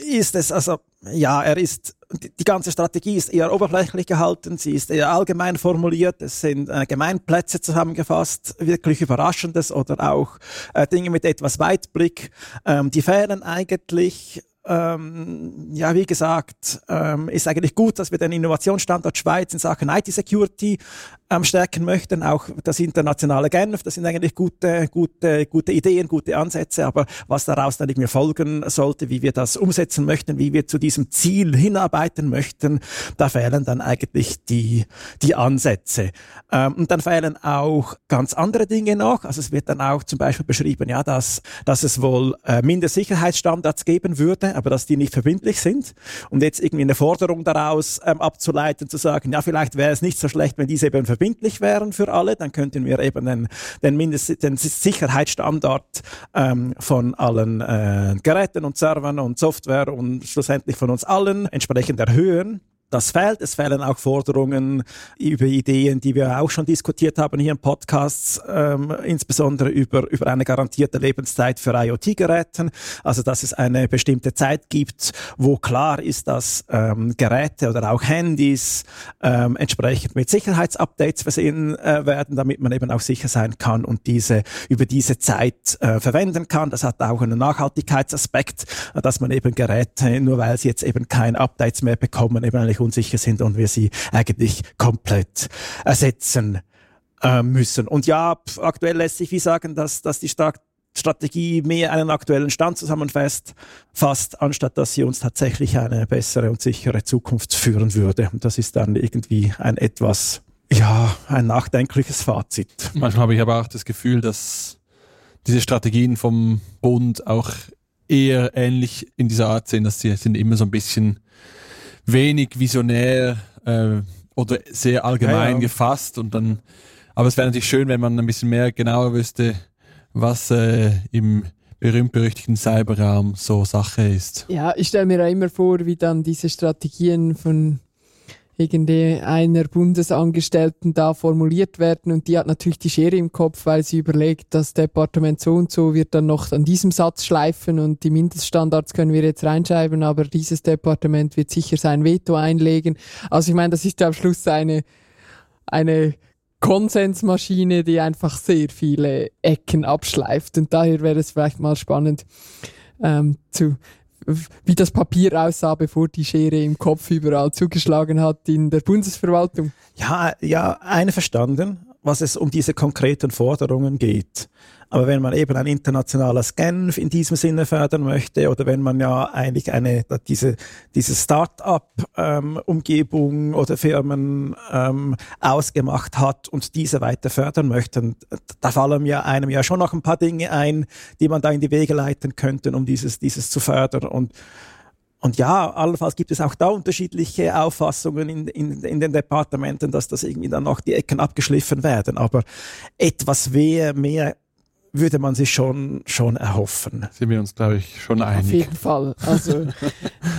ist es, also ja, er ist, die ganze Strategie ist eher oberflächlich gehalten, sie ist eher allgemein formuliert, es sind äh, Gemeinplätze zusammengefasst, wirklich Überraschendes oder auch äh, Dinge mit etwas Weitblick. Ähm, die fehlen eigentlich ähm, ja, wie gesagt, ähm, ist eigentlich gut, dass wir den Innovationsstandort Schweiz in Sachen IT-Security ähm, stärken möchten, auch das internationale Genf, das sind eigentlich gute, gute, gute Ideen, gute Ansätze, aber was daraus dann irgendwie folgen sollte, wie wir das umsetzen möchten, wie wir zu diesem Ziel hinarbeiten möchten, da fehlen dann eigentlich die, die Ansätze. Ähm, und dann fehlen auch ganz andere Dinge noch, also es wird dann auch zum Beispiel beschrieben, ja, dass, dass es wohl äh, Mindestsicherheitsstandards geben würde, aber dass die nicht verbindlich sind und jetzt irgendwie eine Forderung daraus ähm, abzuleiten, zu sagen, ja, vielleicht wäre es nicht so schlecht, wenn diese eben verbindlich wären für alle, dann könnten wir eben den, den, Mindest, den Sicherheitsstandard ähm, von allen äh, Geräten und Servern und Software und schlussendlich von uns allen entsprechend erhöhen das fehlt. Es fehlen auch Forderungen über Ideen, die wir auch schon diskutiert haben hier im Podcast, ähm, insbesondere über, über eine garantierte Lebenszeit für IoT-Geräten. Also, dass es eine bestimmte Zeit gibt, wo klar ist, dass ähm, Geräte oder auch Handys ähm, entsprechend mit Sicherheitsupdates versehen äh, werden, damit man eben auch sicher sein kann und diese über diese Zeit äh, verwenden kann. Das hat auch einen Nachhaltigkeitsaspekt, dass man eben Geräte, nur weil sie jetzt eben kein Updates mehr bekommen, eben eigentlich unsicher sind und wir sie eigentlich komplett ersetzen äh, müssen. Und ja, aktuell lässt sich wie sagen, dass, dass die Start Strategie mehr einen aktuellen Stand zusammenfasst, fast, anstatt dass sie uns tatsächlich eine bessere und sichere Zukunft führen würde. Und das ist dann irgendwie ein etwas, ja, ein nachdenkliches Fazit. Manchmal habe ich aber auch das Gefühl, dass diese Strategien vom Bund auch eher ähnlich in dieser Art sind, dass sie sind immer so ein bisschen wenig visionär äh, oder sehr allgemein ja, ja. gefasst und dann, aber es wäre natürlich schön, wenn man ein bisschen mehr genauer wüsste, was äh, im berühmt-berüchtigten Cyberraum so Sache ist. Ja, ich stelle mir ja immer vor, wie dann diese Strategien von irgendeiner Bundesangestellten da formuliert werden und die hat natürlich die Schere im Kopf, weil sie überlegt, das Departement so und so wird dann noch an diesem Satz schleifen und die Mindeststandards können wir jetzt reinschreiben, aber dieses Departement wird sicher sein Veto einlegen. Also ich meine, das ist am Schluss eine, eine Konsensmaschine, die einfach sehr viele Ecken abschleift und daher wäre es vielleicht mal spannend ähm, zu wie das Papier aussah, bevor die Schere im Kopf überall zugeschlagen hat in der Bundesverwaltung. Ja, ja, einverstanden, was es um diese konkreten Forderungen geht. Aber wenn man eben ein internationales Genf in diesem Sinne fördern möchte oder wenn man ja eigentlich eine diese diese Start-up-Umgebung ähm, oder Firmen ähm, ausgemacht hat und diese weiter fördern möchte, da fallen mir einem ja schon noch ein paar Dinge ein, die man da in die Wege leiten könnte, um dieses dieses zu fördern und und ja, allenfalls gibt es auch da unterschiedliche Auffassungen in, in, in den Departementen, dass das irgendwie dann noch die Ecken abgeschliffen werden. Aber etwas mehr, mehr würde man sich schon, schon erhoffen. Sind wir uns, glaube ich, schon einig. Auf jeden Fall. Also,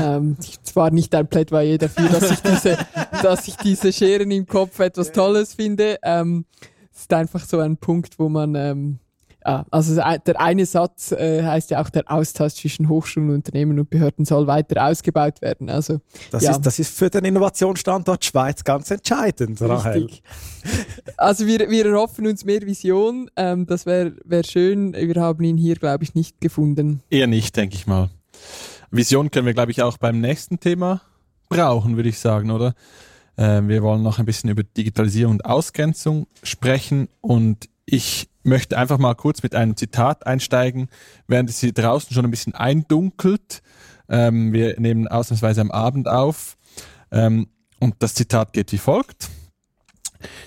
ähm, zwar nicht ein Plädoyer dafür, dass ich diese, dass ich diese Scheren im Kopf etwas Tolles finde. Ähm, es ist einfach so ein Punkt, wo man, ähm, ja, also der eine Satz äh, heißt ja auch, der Austausch zwischen Hochschulen, Unternehmen und Behörden soll weiter ausgebaut werden. Also das, ja. ist, das ist für den Innovationsstandort Schweiz ganz entscheidend, Rahel. Also wir, wir erhoffen uns mehr Vision. Ähm, das wäre wär schön. Wir haben ihn hier, glaube ich, nicht gefunden. Eher nicht, denke ich mal. Vision können wir, glaube ich, auch beim nächsten Thema brauchen, würde ich sagen, oder? Äh, wir wollen noch ein bisschen über Digitalisierung und Ausgrenzung sprechen und ich möchte einfach mal kurz mit einem Zitat einsteigen, während es hier draußen schon ein bisschen eindunkelt. Ähm, wir nehmen ausnahmsweise am Abend auf. Ähm, und das Zitat geht wie folgt.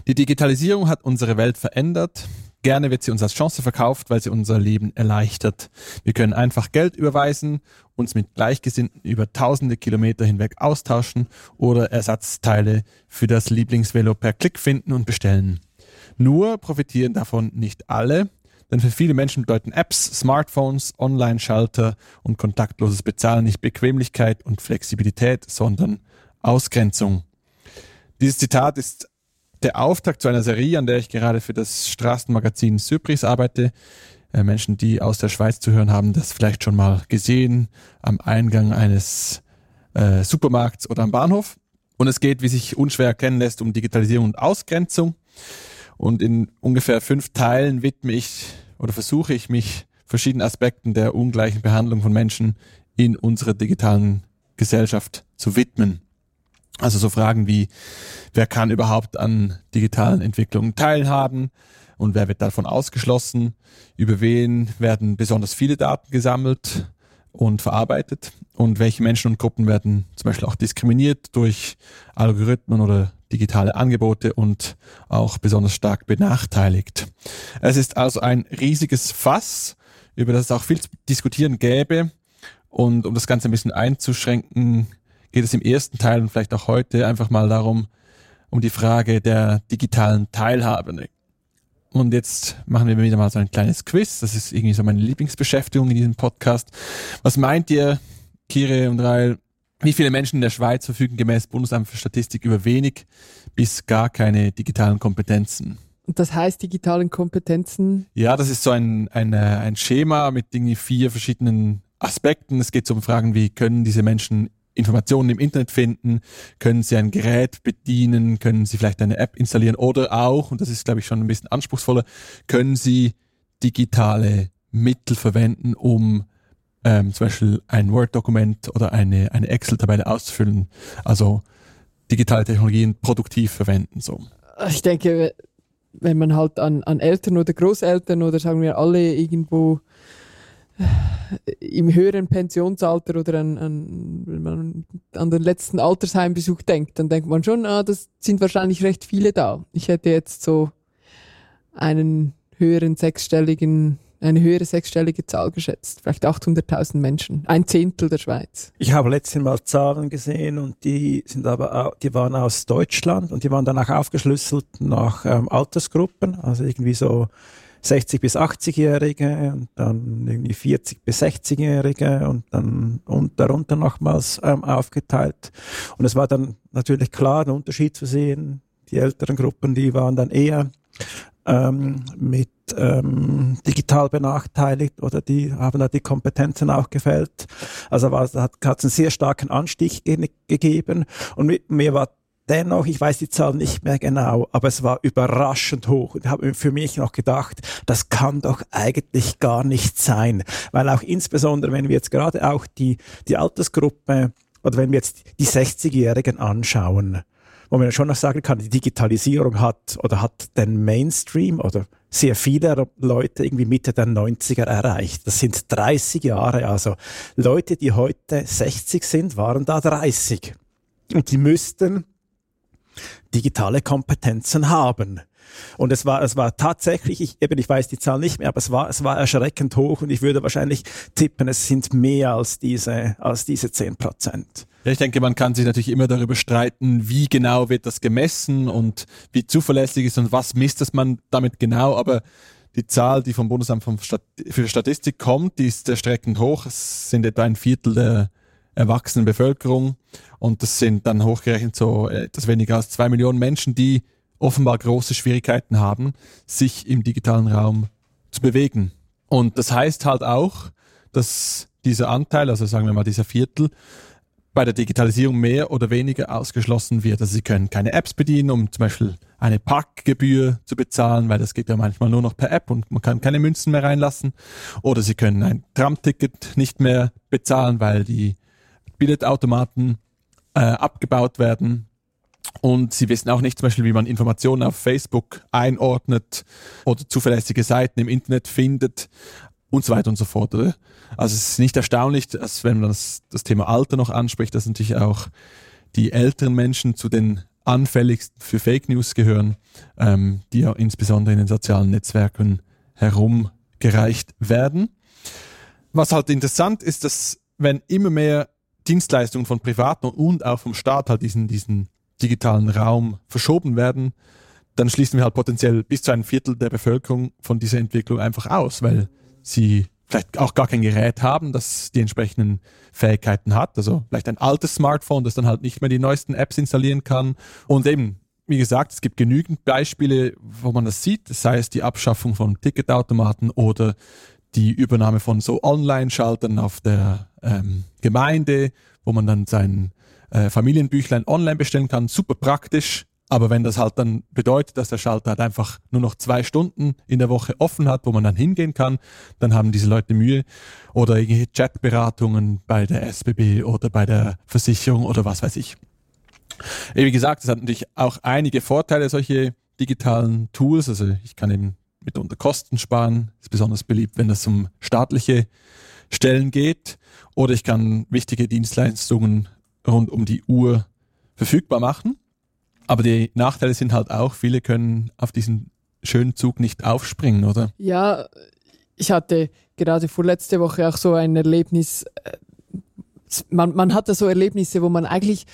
Die Digitalisierung hat unsere Welt verändert. Gerne wird sie uns als Chance verkauft, weil sie unser Leben erleichtert. Wir können einfach Geld überweisen, uns mit Gleichgesinnten über tausende Kilometer hinweg austauschen oder Ersatzteile für das Lieblingsvelo per Klick finden und bestellen. Nur profitieren davon nicht alle, denn für viele Menschen bedeuten Apps, Smartphones, Online-Schalter und kontaktloses Bezahlen nicht Bequemlichkeit und Flexibilität, sondern Ausgrenzung. Dieses Zitat ist der Auftakt zu einer Serie, an der ich gerade für das Straßenmagazin Cypris arbeite. Äh, Menschen, die aus der Schweiz zu hören haben, das vielleicht schon mal gesehen am Eingang eines äh, Supermarkts oder am Bahnhof. Und es geht, wie sich unschwer erkennen lässt, um Digitalisierung und Ausgrenzung. Und in ungefähr fünf Teilen widme ich oder versuche ich mich verschiedenen Aspekten der ungleichen Behandlung von Menschen in unserer digitalen Gesellschaft zu widmen. Also so Fragen wie, wer kann überhaupt an digitalen Entwicklungen teilhaben und wer wird davon ausgeschlossen? Über wen werden besonders viele Daten gesammelt und verarbeitet? Und welche Menschen und Gruppen werden zum Beispiel auch diskriminiert durch Algorithmen oder digitale Angebote und auch besonders stark benachteiligt. Es ist also ein riesiges Fass, über das es auch viel zu diskutieren gäbe. Und um das Ganze ein bisschen einzuschränken, geht es im ersten Teil und vielleicht auch heute einfach mal darum, um die Frage der digitalen Teilhabe. Und jetzt machen wir wieder mal so ein kleines Quiz. Das ist irgendwie so meine Lieblingsbeschäftigung in diesem Podcast. Was meint ihr, Kire und Rail, wie viele Menschen in der Schweiz verfügen gemäß Bundesamt für Statistik über wenig bis gar keine digitalen Kompetenzen? Und das heißt digitalen Kompetenzen? Ja, das ist so ein, ein, äh, ein Schema mit irgendwie vier verschiedenen Aspekten. Es geht so um Fragen wie, können diese Menschen Informationen im Internet finden, können sie ein Gerät bedienen, können sie vielleicht eine App installieren oder auch, und das ist, glaube ich, schon ein bisschen anspruchsvoller, können sie digitale Mittel verwenden, um ähm, zum Beispiel ein Word-Dokument oder eine, eine Excel-Tabelle auszufüllen. Also digitale Technologien produktiv verwenden. So. Ich denke, wenn man halt an, an Eltern oder Großeltern oder sagen wir alle irgendwo äh, im höheren Pensionsalter oder an, an, wenn man an den letzten Altersheimbesuch denkt, dann denkt man schon, ah, das sind wahrscheinlich recht viele da. Ich hätte jetzt so einen höheren sechsstelligen eine höhere sechsstellige Zahl geschätzt, vielleicht 800.000 Menschen, ein Zehntel der Schweiz. Ich habe letztens mal Zahlen gesehen und die sind aber die waren aus Deutschland und die waren dann auch aufgeschlüsselt nach ähm, Altersgruppen, also irgendwie so 60 bis 80-Jährige und dann irgendwie 40 bis 60-Jährige und dann und darunter nochmals ähm, aufgeteilt. Und es war dann natürlich klar, ein Unterschied zu sehen. Die älteren Gruppen, die waren dann eher ähm, mit ähm, digital benachteiligt oder die haben da die Kompetenzen auch gefällt. Also war, hat es einen sehr starken Anstieg ge gegeben und mit, mir war dennoch, ich weiß die Zahl nicht mehr genau, aber es war überraschend hoch. Und habe für mich noch gedacht, das kann doch eigentlich gar nicht sein. Weil auch insbesondere, wenn wir jetzt gerade auch die, die Altersgruppe oder wenn wir jetzt die 60-Jährigen anschauen, wo man schon noch sagen kann, die Digitalisierung hat oder hat den Mainstream oder sehr viele Leute irgendwie Mitte der 90er erreicht. Das sind 30 Jahre. Also Leute, die heute 60 sind, waren da 30. Und die müssten digitale Kompetenzen haben. Und es war, es war tatsächlich, ich, eben, ich weiß die Zahl nicht mehr, aber es war, es war erschreckend hoch und ich würde wahrscheinlich tippen, es sind mehr als diese, als diese zehn Prozent. Ja, ich denke, man kann sich natürlich immer darüber streiten, wie genau wird das gemessen und wie zuverlässig ist und was misst das man damit genau, aber die Zahl, die vom Bundesamt für Statistik kommt, die ist erstreckend hoch. Es sind etwa ein Viertel der erwachsenen Bevölkerung und das sind dann hochgerechnet so etwas weniger als zwei Millionen Menschen, die offenbar große Schwierigkeiten haben, sich im digitalen Raum zu bewegen. Und das heißt halt auch, dass dieser Anteil, also sagen wir mal dieser Viertel, bei der Digitalisierung mehr oder weniger ausgeschlossen wird. Also sie können keine Apps bedienen, um zum Beispiel eine Parkgebühr zu bezahlen, weil das geht ja manchmal nur noch per App und man kann keine Münzen mehr reinlassen. Oder sie können ein Tramticket nicht mehr bezahlen, weil die Billetautomaten äh, abgebaut werden. Und sie wissen auch nicht zum Beispiel, wie man Informationen auf Facebook einordnet oder zuverlässige Seiten im Internet findet und so weiter und so fort. Oder? Also es ist nicht erstaunlich, dass wenn man das, das Thema Alter noch anspricht, dass natürlich auch die älteren Menschen zu den anfälligsten für Fake News gehören, ähm, die ja insbesondere in den sozialen Netzwerken herumgereicht werden. Was halt interessant ist, dass wenn immer mehr Dienstleistungen von Privaten und auch vom Staat halt diesen, diesen digitalen Raum verschoben werden, dann schließen wir halt potenziell bis zu einem Viertel der Bevölkerung von dieser Entwicklung einfach aus, weil sie vielleicht auch gar kein Gerät haben, das die entsprechenden Fähigkeiten hat. Also vielleicht ein altes Smartphone, das dann halt nicht mehr die neuesten Apps installieren kann. Und eben, wie gesagt, es gibt genügend Beispiele, wo man das sieht, sei es die Abschaffung von Ticketautomaten oder die Übernahme von so Online-Schaltern auf der ähm, Gemeinde, wo man dann sein äh, Familienbüchlein online bestellen kann. Super praktisch. Aber wenn das halt dann bedeutet, dass der Schalter halt einfach nur noch zwei Stunden in der Woche offen hat, wo man dann hingehen kann, dann haben diese Leute Mühe. Oder irgendwelche Chatberatungen bei der SBB oder bei der Versicherung oder was weiß ich. Wie gesagt, es hat natürlich auch einige Vorteile, solche digitalen Tools. Also ich kann eben mitunter Kosten sparen. Ist besonders beliebt, wenn es um staatliche Stellen geht. Oder ich kann wichtige Dienstleistungen rund um die Uhr verfügbar machen. Aber die Nachteile sind halt auch, viele können auf diesen schönen Zug nicht aufspringen, oder? Ja, ich hatte gerade vorletzte Woche auch so ein Erlebnis. Äh, man, man hatte so Erlebnisse, wo man eigentlich,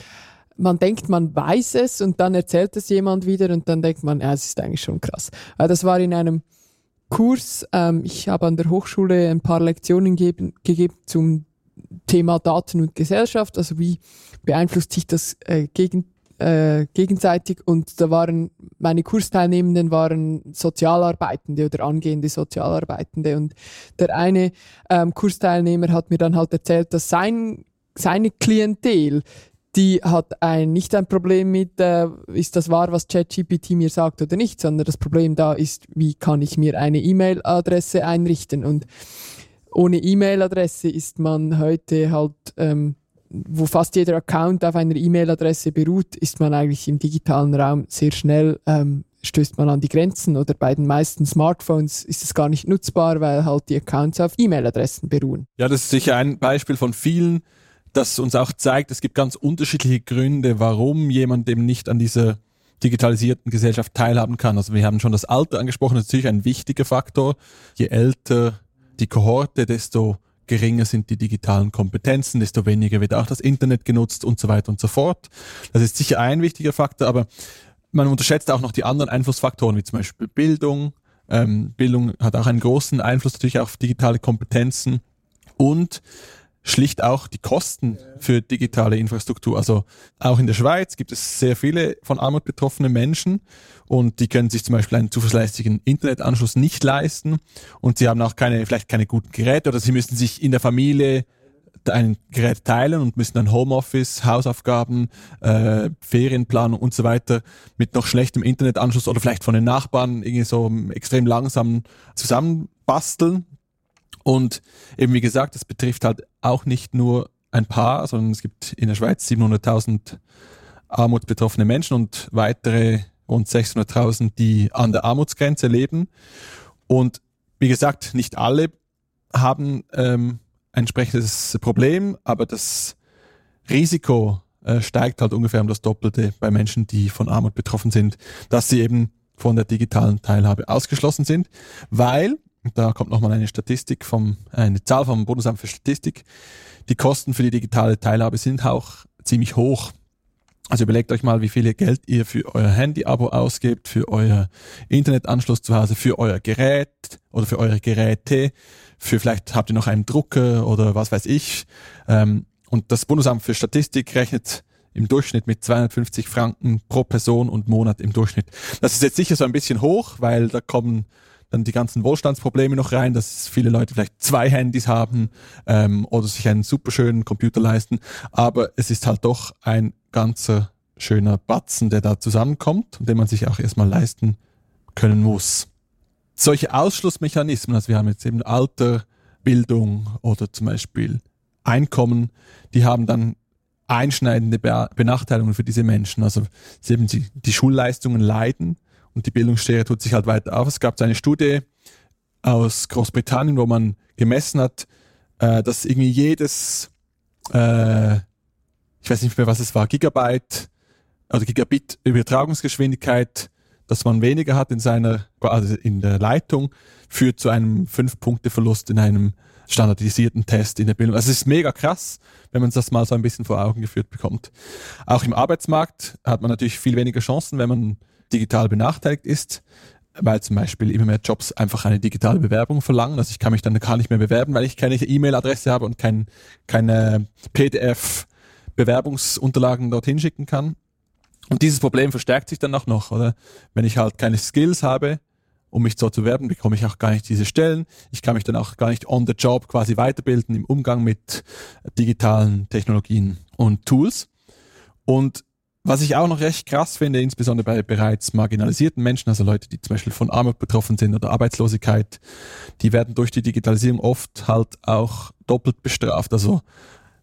man denkt, man weiß es und dann erzählt es jemand wieder und dann denkt man, ja, es ist eigentlich schon krass. Das war in einem Kurs. Ähm, ich habe an der Hochschule ein paar Lektionen gegeben, gegeben zum Thema Daten und Gesellschaft. Also wie beeinflusst sich das äh, gegen äh, gegenseitig. Und da waren meine Kursteilnehmenden waren Sozialarbeitende oder angehende Sozialarbeitende. Und der eine ähm, Kursteilnehmer hat mir dann halt erzählt, dass sein seine Klientel die hat ein, nicht ein Problem mit, äh, ist das wahr, was ChatGPT mir sagt oder nicht, sondern das Problem da ist, wie kann ich mir eine E-Mail-Adresse einrichten? Und ohne E-Mail-Adresse ist man heute halt ähm, wo fast jeder Account auf einer E-Mail-Adresse beruht, ist man eigentlich im digitalen Raum sehr schnell, ähm, stößt man an die Grenzen oder bei den meisten Smartphones ist es gar nicht nutzbar, weil halt die Accounts auf E-Mail-Adressen beruhen. Ja, das ist sicher ein Beispiel von vielen, das uns auch zeigt, es gibt ganz unterschiedliche Gründe, warum jemand eben nicht an dieser digitalisierten Gesellschaft teilhaben kann. Also wir haben schon das Alter angesprochen, das ist natürlich ein wichtiger Faktor. Je älter die Kohorte, desto geringer sind die digitalen Kompetenzen, desto weniger wird auch das Internet genutzt und so weiter und so fort. Das ist sicher ein wichtiger Faktor, aber man unterschätzt auch noch die anderen Einflussfaktoren, wie zum Beispiel Bildung. Ähm, Bildung hat auch einen großen Einfluss natürlich auf digitale Kompetenzen und schlicht auch die Kosten für digitale Infrastruktur. Also auch in der Schweiz gibt es sehr viele von Armut betroffene Menschen und die können sich zum Beispiel einen zuverlässigen Internetanschluss nicht leisten und sie haben auch keine, vielleicht keine guten Geräte oder sie müssen sich in der Familie ein Gerät teilen und müssen dann Homeoffice, Hausaufgaben, äh, Ferienplanung und so weiter mit noch schlechtem Internetanschluss oder vielleicht von den Nachbarn irgendwie so extrem langsam zusammenbasteln. Und eben wie gesagt, das betrifft halt auch nicht nur ein paar, sondern es gibt in der Schweiz 700.000 armutsbetroffene Menschen und weitere rund 600.000, die an der Armutsgrenze leben. Und wie gesagt, nicht alle haben ähm, ein entsprechendes Problem, aber das Risiko äh, steigt halt ungefähr um das Doppelte bei Menschen, die von Armut betroffen sind, dass sie eben von der digitalen Teilhabe ausgeschlossen sind, weil, da kommt nochmal eine Statistik vom, eine Zahl vom Bundesamt für Statistik, die Kosten für die digitale Teilhabe sind auch ziemlich hoch. Also überlegt euch mal, wie viel Geld ihr für euer Handy-Abo ausgebt, für euer Internetanschluss zu Hause, für euer Gerät oder für eure Geräte, für vielleicht habt ihr noch einen Drucker oder was weiß ich. Ähm, und das Bundesamt für Statistik rechnet im Durchschnitt mit 250 Franken pro Person und Monat im Durchschnitt. Das ist jetzt sicher so ein bisschen hoch, weil da kommen dann die ganzen Wohlstandsprobleme noch rein, dass viele Leute vielleicht zwei Handys haben ähm, oder sich einen superschönen Computer leisten. Aber es ist halt doch ein ganzer schöner Batzen, der da zusammenkommt und den man sich auch erstmal leisten können muss. Solche Ausschlussmechanismen, also wir haben jetzt eben Alter, Bildung oder zum Beispiel Einkommen, die haben dann einschneidende Benachteiligungen für diese Menschen. Also eben die, die Schulleistungen leiden und die Bildungsschere tut sich halt weiter auf. Es gab eine Studie aus Großbritannien, wo man gemessen hat, äh, dass irgendwie jedes äh, ich weiß nicht mehr, was es war, Gigabyte oder Gigabit Übertragungsgeschwindigkeit, dass man weniger hat in seiner, also in der Leitung, führt zu einem Fünf-Punkte-Verlust in einem standardisierten Test in der Bildung. Also es ist mega krass, wenn man das mal so ein bisschen vor Augen geführt bekommt. Auch im Arbeitsmarkt hat man natürlich viel weniger Chancen, wenn man digital benachteiligt ist, weil zum Beispiel immer mehr Jobs einfach eine digitale Bewerbung verlangen. Also ich kann mich dann gar nicht mehr bewerben, weil ich keine E-Mail-Adresse habe und kein, keine PDF Bewerbungsunterlagen dorthin schicken kann. Und dieses Problem verstärkt sich dann auch noch, oder? Wenn ich halt keine Skills habe, um mich so zu werben, bekomme ich auch gar nicht diese Stellen. Ich kann mich dann auch gar nicht on the job quasi weiterbilden im Umgang mit digitalen Technologien und Tools. Und was ich auch noch recht krass finde, insbesondere bei bereits marginalisierten Menschen, also Leute, die zum Beispiel von Armut betroffen sind oder Arbeitslosigkeit, die werden durch die Digitalisierung oft halt auch doppelt bestraft. Also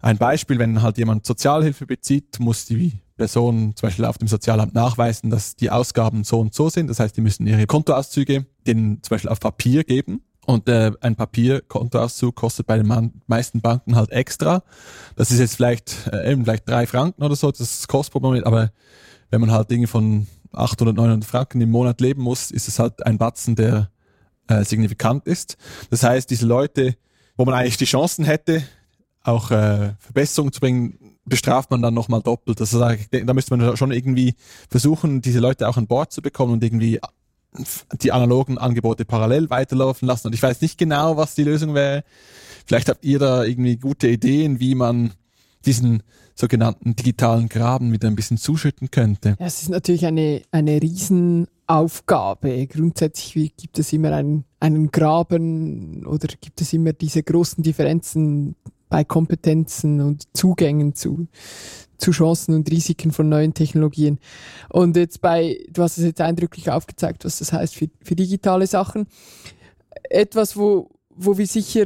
ein Beispiel, wenn halt jemand Sozialhilfe bezieht, muss die Person zum Beispiel auf dem Sozialamt nachweisen, dass die Ausgaben so und so sind. Das heißt, die müssen ihre Kontoauszüge den zum Beispiel auf Papier geben. Und äh, ein Papierkontoauszug kostet bei den meisten Banken halt extra. Das ist jetzt vielleicht äh, eben vielleicht drei Franken oder so, das ist das Kostproblem. Aber wenn man halt Dinge von 800, 900 Franken im Monat leben muss, ist es halt ein Batzen, der äh, signifikant ist. Das heißt, diese Leute, wo man eigentlich die Chancen hätte, auch äh, Verbesserungen zu bringen, bestraft man dann nochmal doppelt. Also da, da müsste man schon irgendwie versuchen, diese Leute auch an Bord zu bekommen und irgendwie die analogen Angebote parallel weiterlaufen lassen. Und ich weiß nicht genau, was die Lösung wäre. Vielleicht habt ihr da irgendwie gute Ideen, wie man diesen sogenannten digitalen Graben wieder ein bisschen zuschütten könnte. Es ist natürlich eine, eine Riesenaufgabe. Grundsätzlich gibt es immer einen, einen Graben oder gibt es immer diese großen Differenzen bei Kompetenzen und Zugängen zu, zu Chancen und Risiken von neuen Technologien. Und jetzt bei, du hast es jetzt eindrücklich aufgezeigt, was das heißt für, für digitale Sachen. Etwas, wo, wo wir sicher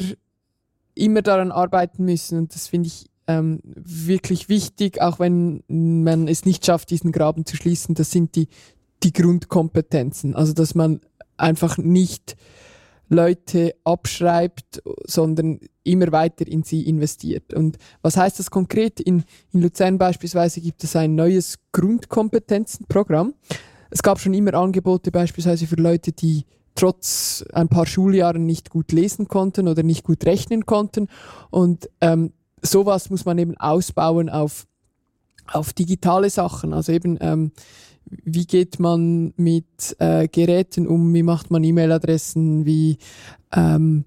immer daran arbeiten müssen, und das finde ich ähm, wirklich wichtig, auch wenn man es nicht schafft, diesen Graben zu schließen, das sind die, die Grundkompetenzen. Also, dass man einfach nicht Leute abschreibt, sondern immer weiter in sie investiert. Und was heißt das konkret? In, in Luzern beispielsweise gibt es ein neues Grundkompetenzenprogramm. Es gab schon immer Angebote beispielsweise für Leute, die trotz ein paar Schuljahren nicht gut lesen konnten oder nicht gut rechnen konnten. Und ähm, sowas muss man eben ausbauen auf, auf digitale Sachen. Also eben ähm, wie geht man mit äh, Geräten um, wie macht man E-Mail-Adressen, wie ähm,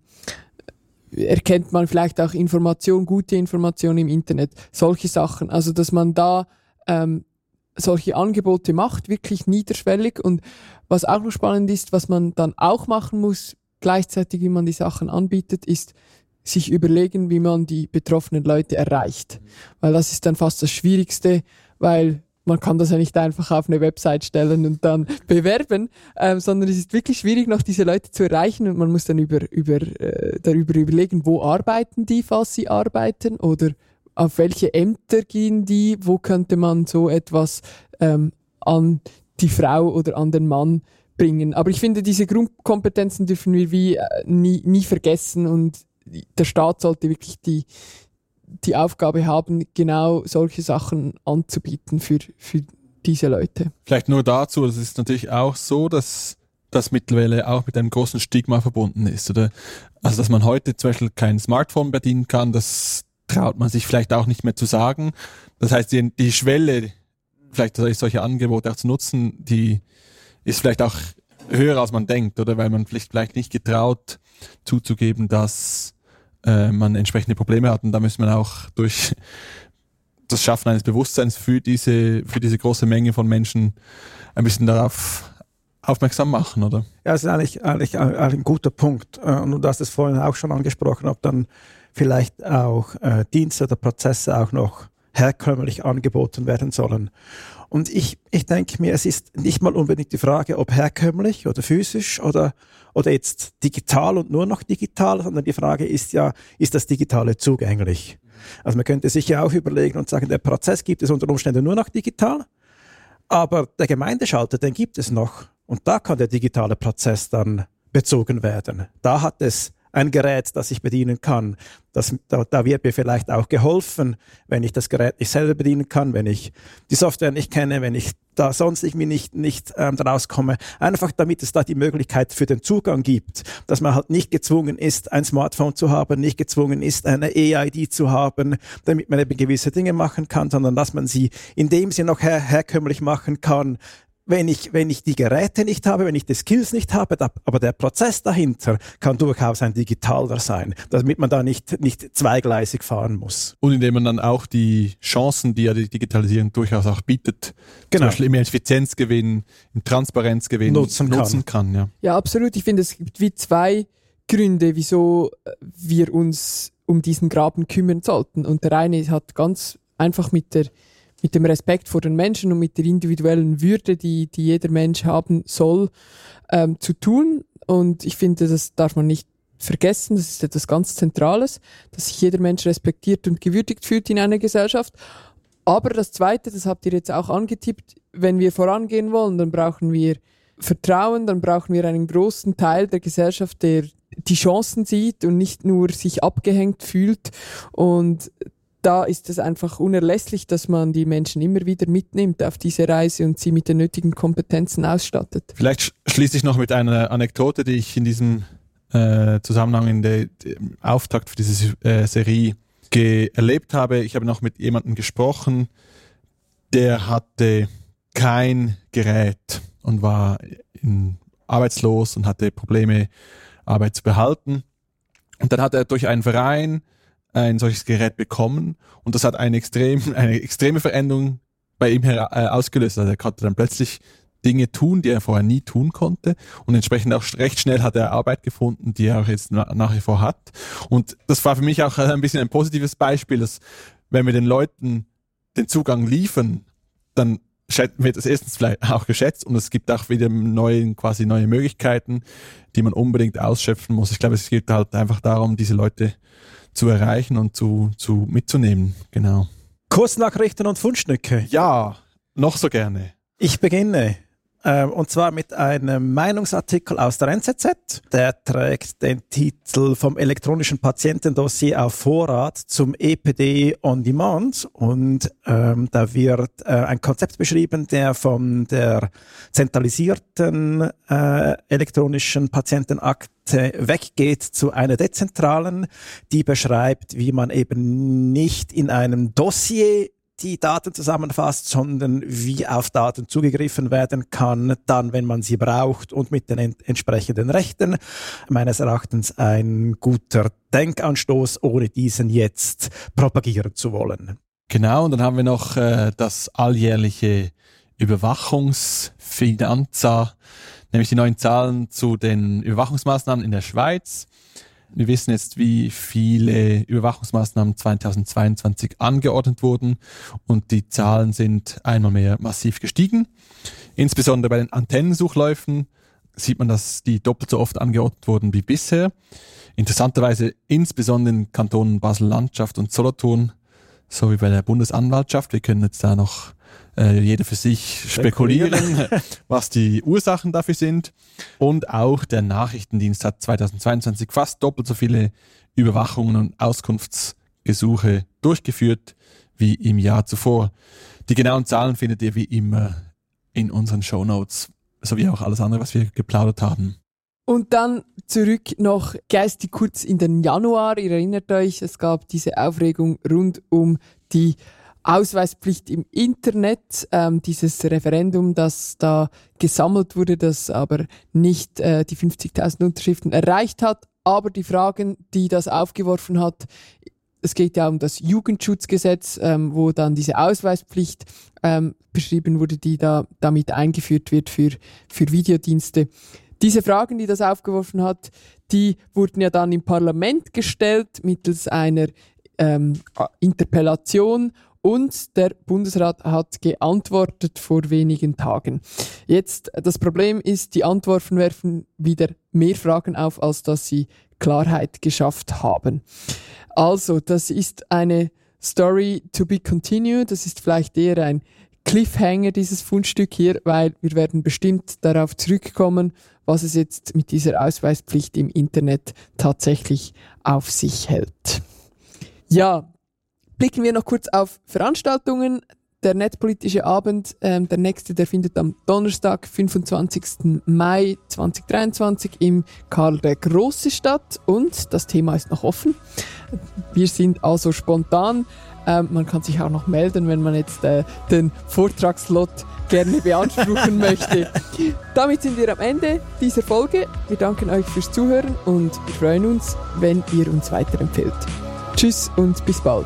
erkennt man vielleicht auch Information, gute Information im Internet, solche Sachen. Also dass man da ähm, solche Angebote macht, wirklich niederschwellig. Und was auch noch spannend ist, was man dann auch machen muss, gleichzeitig wie man die Sachen anbietet, ist sich überlegen, wie man die betroffenen Leute erreicht. Weil das ist dann fast das Schwierigste, weil man kann das ja nicht einfach auf eine Website stellen und dann bewerben, ähm, sondern es ist wirklich schwierig, noch diese Leute zu erreichen und man muss dann über, über, äh, darüber überlegen, wo arbeiten die, falls sie arbeiten oder auf welche Ämter gehen die, wo könnte man so etwas ähm, an die Frau oder an den Mann bringen. Aber ich finde, diese Grundkompetenzen dürfen wir wie äh, nie, nie vergessen und der Staat sollte wirklich die, die Aufgabe haben, genau solche Sachen anzubieten für, für diese Leute. Vielleicht nur dazu, es ist natürlich auch so, dass das mittlerweile auch mit einem großen Stigma verbunden ist. Oder also dass man heute zum Beispiel kein Smartphone bedienen kann, das traut man sich vielleicht auch nicht mehr zu sagen. Das heißt, die, die Schwelle, vielleicht solche Angebote auch zu nutzen, die ist vielleicht auch höher als man denkt, oder weil man vielleicht, vielleicht nicht getraut zuzugeben, dass äh, man entsprechende Probleme hat. Und da müssen wir auch durch das Schaffen eines Bewusstseins für diese, für diese große Menge von Menschen ein bisschen darauf aufmerksam machen, oder? Ja, das ist eigentlich, eigentlich, eigentlich ein guter Punkt. Äh, und du hast es vorhin auch schon angesprochen, ob dann vielleicht auch äh, Dienste oder Prozesse auch noch herkömmlich angeboten werden sollen. Und ich, ich denke mir, es ist nicht mal unbedingt die Frage, ob herkömmlich oder physisch oder, oder jetzt digital und nur noch digital, sondern die Frage ist ja, ist das Digitale zugänglich? Also man könnte sich ja auch überlegen und sagen, der Prozess gibt es unter Umständen nur noch digital, aber der Gemeindeschalter, den gibt es noch. Und da kann der digitale Prozess dann bezogen werden. Da hat es ein Gerät, das ich bedienen kann. Das, da, da wird mir vielleicht auch geholfen, wenn ich das Gerät nicht selber bedienen kann, wenn ich die Software nicht kenne, wenn ich da sonst irgendwie nicht, nicht ähm, rauskomme. Einfach damit es da die Möglichkeit für den Zugang gibt, dass man halt nicht gezwungen ist, ein Smartphone zu haben, nicht gezwungen ist, eine EID zu haben, damit man eben gewisse Dinge machen kann, sondern dass man sie, indem sie noch her herkömmlich machen kann, wenn ich, wenn ich die Geräte nicht habe, wenn ich die Skills nicht habe, da, aber der Prozess dahinter kann durchaus ein digitaler sein, damit man da nicht, nicht zweigleisig fahren muss. Und indem man dann auch die Chancen, die ja die Digitalisierung durchaus auch bietet, genau. zum Beispiel im Effizienzgewinn, im Transparenzgewinn nutzen kann. Nutzen kann ja. ja, absolut. Ich finde, es gibt wie zwei Gründe, wieso wir uns um diesen Graben kümmern sollten. Und der eine hat ganz einfach mit der mit dem Respekt vor den Menschen und mit der individuellen Würde, die, die jeder Mensch haben soll, ähm, zu tun. Und ich finde, das darf man nicht vergessen. Das ist etwas ganz Zentrales, dass sich jeder Mensch respektiert und gewürdigt fühlt in einer Gesellschaft. Aber das Zweite, das habt ihr jetzt auch angetippt, wenn wir vorangehen wollen, dann brauchen wir Vertrauen, dann brauchen wir einen großen Teil der Gesellschaft, der die Chancen sieht und nicht nur sich abgehängt fühlt. Und da ist es einfach unerlässlich, dass man die Menschen immer wieder mitnimmt auf diese Reise und sie mit den nötigen Kompetenzen ausstattet. Vielleicht schließe ich noch mit einer Anekdote, die ich in diesem äh, Zusammenhang in der, dem Auftakt für diese äh, Serie erlebt habe. Ich habe noch mit jemandem gesprochen, der hatte kein Gerät und war in, arbeitslos und hatte Probleme, Arbeit zu behalten. Und dann hat er durch einen Verein ein solches Gerät bekommen und das hat eine, extrem, eine extreme Veränderung bei ihm äh, ausgelöst. Also er konnte dann plötzlich Dinge tun, die er vorher nie tun konnte und entsprechend auch recht schnell hat er Arbeit gefunden, die er auch jetzt na, nach wie vor hat. Und das war für mich auch ein bisschen ein positives Beispiel, dass wenn wir den Leuten den Zugang liefern, dann wird es erstens vielleicht auch geschätzt und es gibt auch wieder neue, quasi neue Möglichkeiten, die man unbedingt ausschöpfen muss. Ich glaube, es geht halt einfach darum, diese Leute zu erreichen und zu, zu mitzunehmen. Genau. Kursnachrichten und Fundstücke. Ja, noch so gerne. Ich beginne. Ähm, und zwar mit einem Meinungsartikel aus der NZZ. Der trägt den Titel vom elektronischen Patientendossier auf Vorrat zum EPD on Demand. Und ähm, da wird äh, ein Konzept beschrieben, der von der zentralisierten äh, elektronischen Patientenakte weggeht zu einer dezentralen, die beschreibt, wie man eben nicht in einem Dossier die Daten zusammenfasst, sondern wie auf Daten zugegriffen werden kann, dann, wenn man sie braucht und mit den entsprechenden Rechten. Meines Erachtens ein guter Denkanstoß, ohne diesen jetzt propagieren zu wollen. Genau, und dann haben wir noch äh, das alljährliche Überwachungsfinanza, nämlich die neuen Zahlen zu den Überwachungsmaßnahmen in der Schweiz. Wir wissen jetzt, wie viele Überwachungsmaßnahmen 2022 angeordnet wurden und die Zahlen sind einmal mehr massiv gestiegen. Insbesondere bei den Antennensuchläufen sieht man, dass die doppelt so oft angeordnet wurden wie bisher. Interessanterweise insbesondere in Kantonen Basel-Landschaft und Solothurn sowie bei der Bundesanwaltschaft. Wir können jetzt da noch äh, jeder für sich spekulieren, was die Ursachen dafür sind. Und auch der Nachrichtendienst hat 2022 fast doppelt so viele Überwachungen und Auskunftsgesuche durchgeführt wie im Jahr zuvor. Die genauen Zahlen findet ihr wie immer in unseren Show Notes, sowie auch alles andere, was wir geplaudert haben. Und dann zurück noch geistig kurz in den Januar. Ihr erinnert euch, es gab diese Aufregung rund um die Ausweispflicht im Internet, ähm, dieses Referendum, das da gesammelt wurde, das aber nicht äh, die 50.000 Unterschriften erreicht hat. Aber die Fragen, die das aufgeworfen hat, es geht ja um das Jugendschutzgesetz, ähm, wo dann diese Ausweispflicht ähm, beschrieben wurde, die da damit eingeführt wird für, für Videodienste. Diese Fragen, die das aufgeworfen hat, die wurden ja dann im Parlament gestellt mittels einer ähm, Interpellation und der Bundesrat hat geantwortet vor wenigen Tagen. Jetzt, das Problem ist, die Antworten werfen wieder mehr Fragen auf, als dass sie Klarheit geschafft haben. Also, das ist eine Story to be continued. Das ist vielleicht eher ein Cliffhanger, dieses Fundstück hier, weil wir werden bestimmt darauf zurückkommen, was es jetzt mit dieser Ausweispflicht im Internet tatsächlich auf sich hält. Ja, blicken wir noch kurz auf Veranstaltungen. Der netzpolitische Abend, ähm, der nächste, der findet am Donnerstag, 25. Mai 2023 im Karl der Große statt und das Thema ist noch offen. Wir sind also spontan. Ähm, man kann sich auch noch melden, wenn man jetzt äh, den Vortragslot gerne beanspruchen möchte. Damit sind wir am Ende dieser Folge. Wir danken euch fürs Zuhören und wir freuen uns, wenn ihr uns weiterempfehlt. Tschüss und bis bald.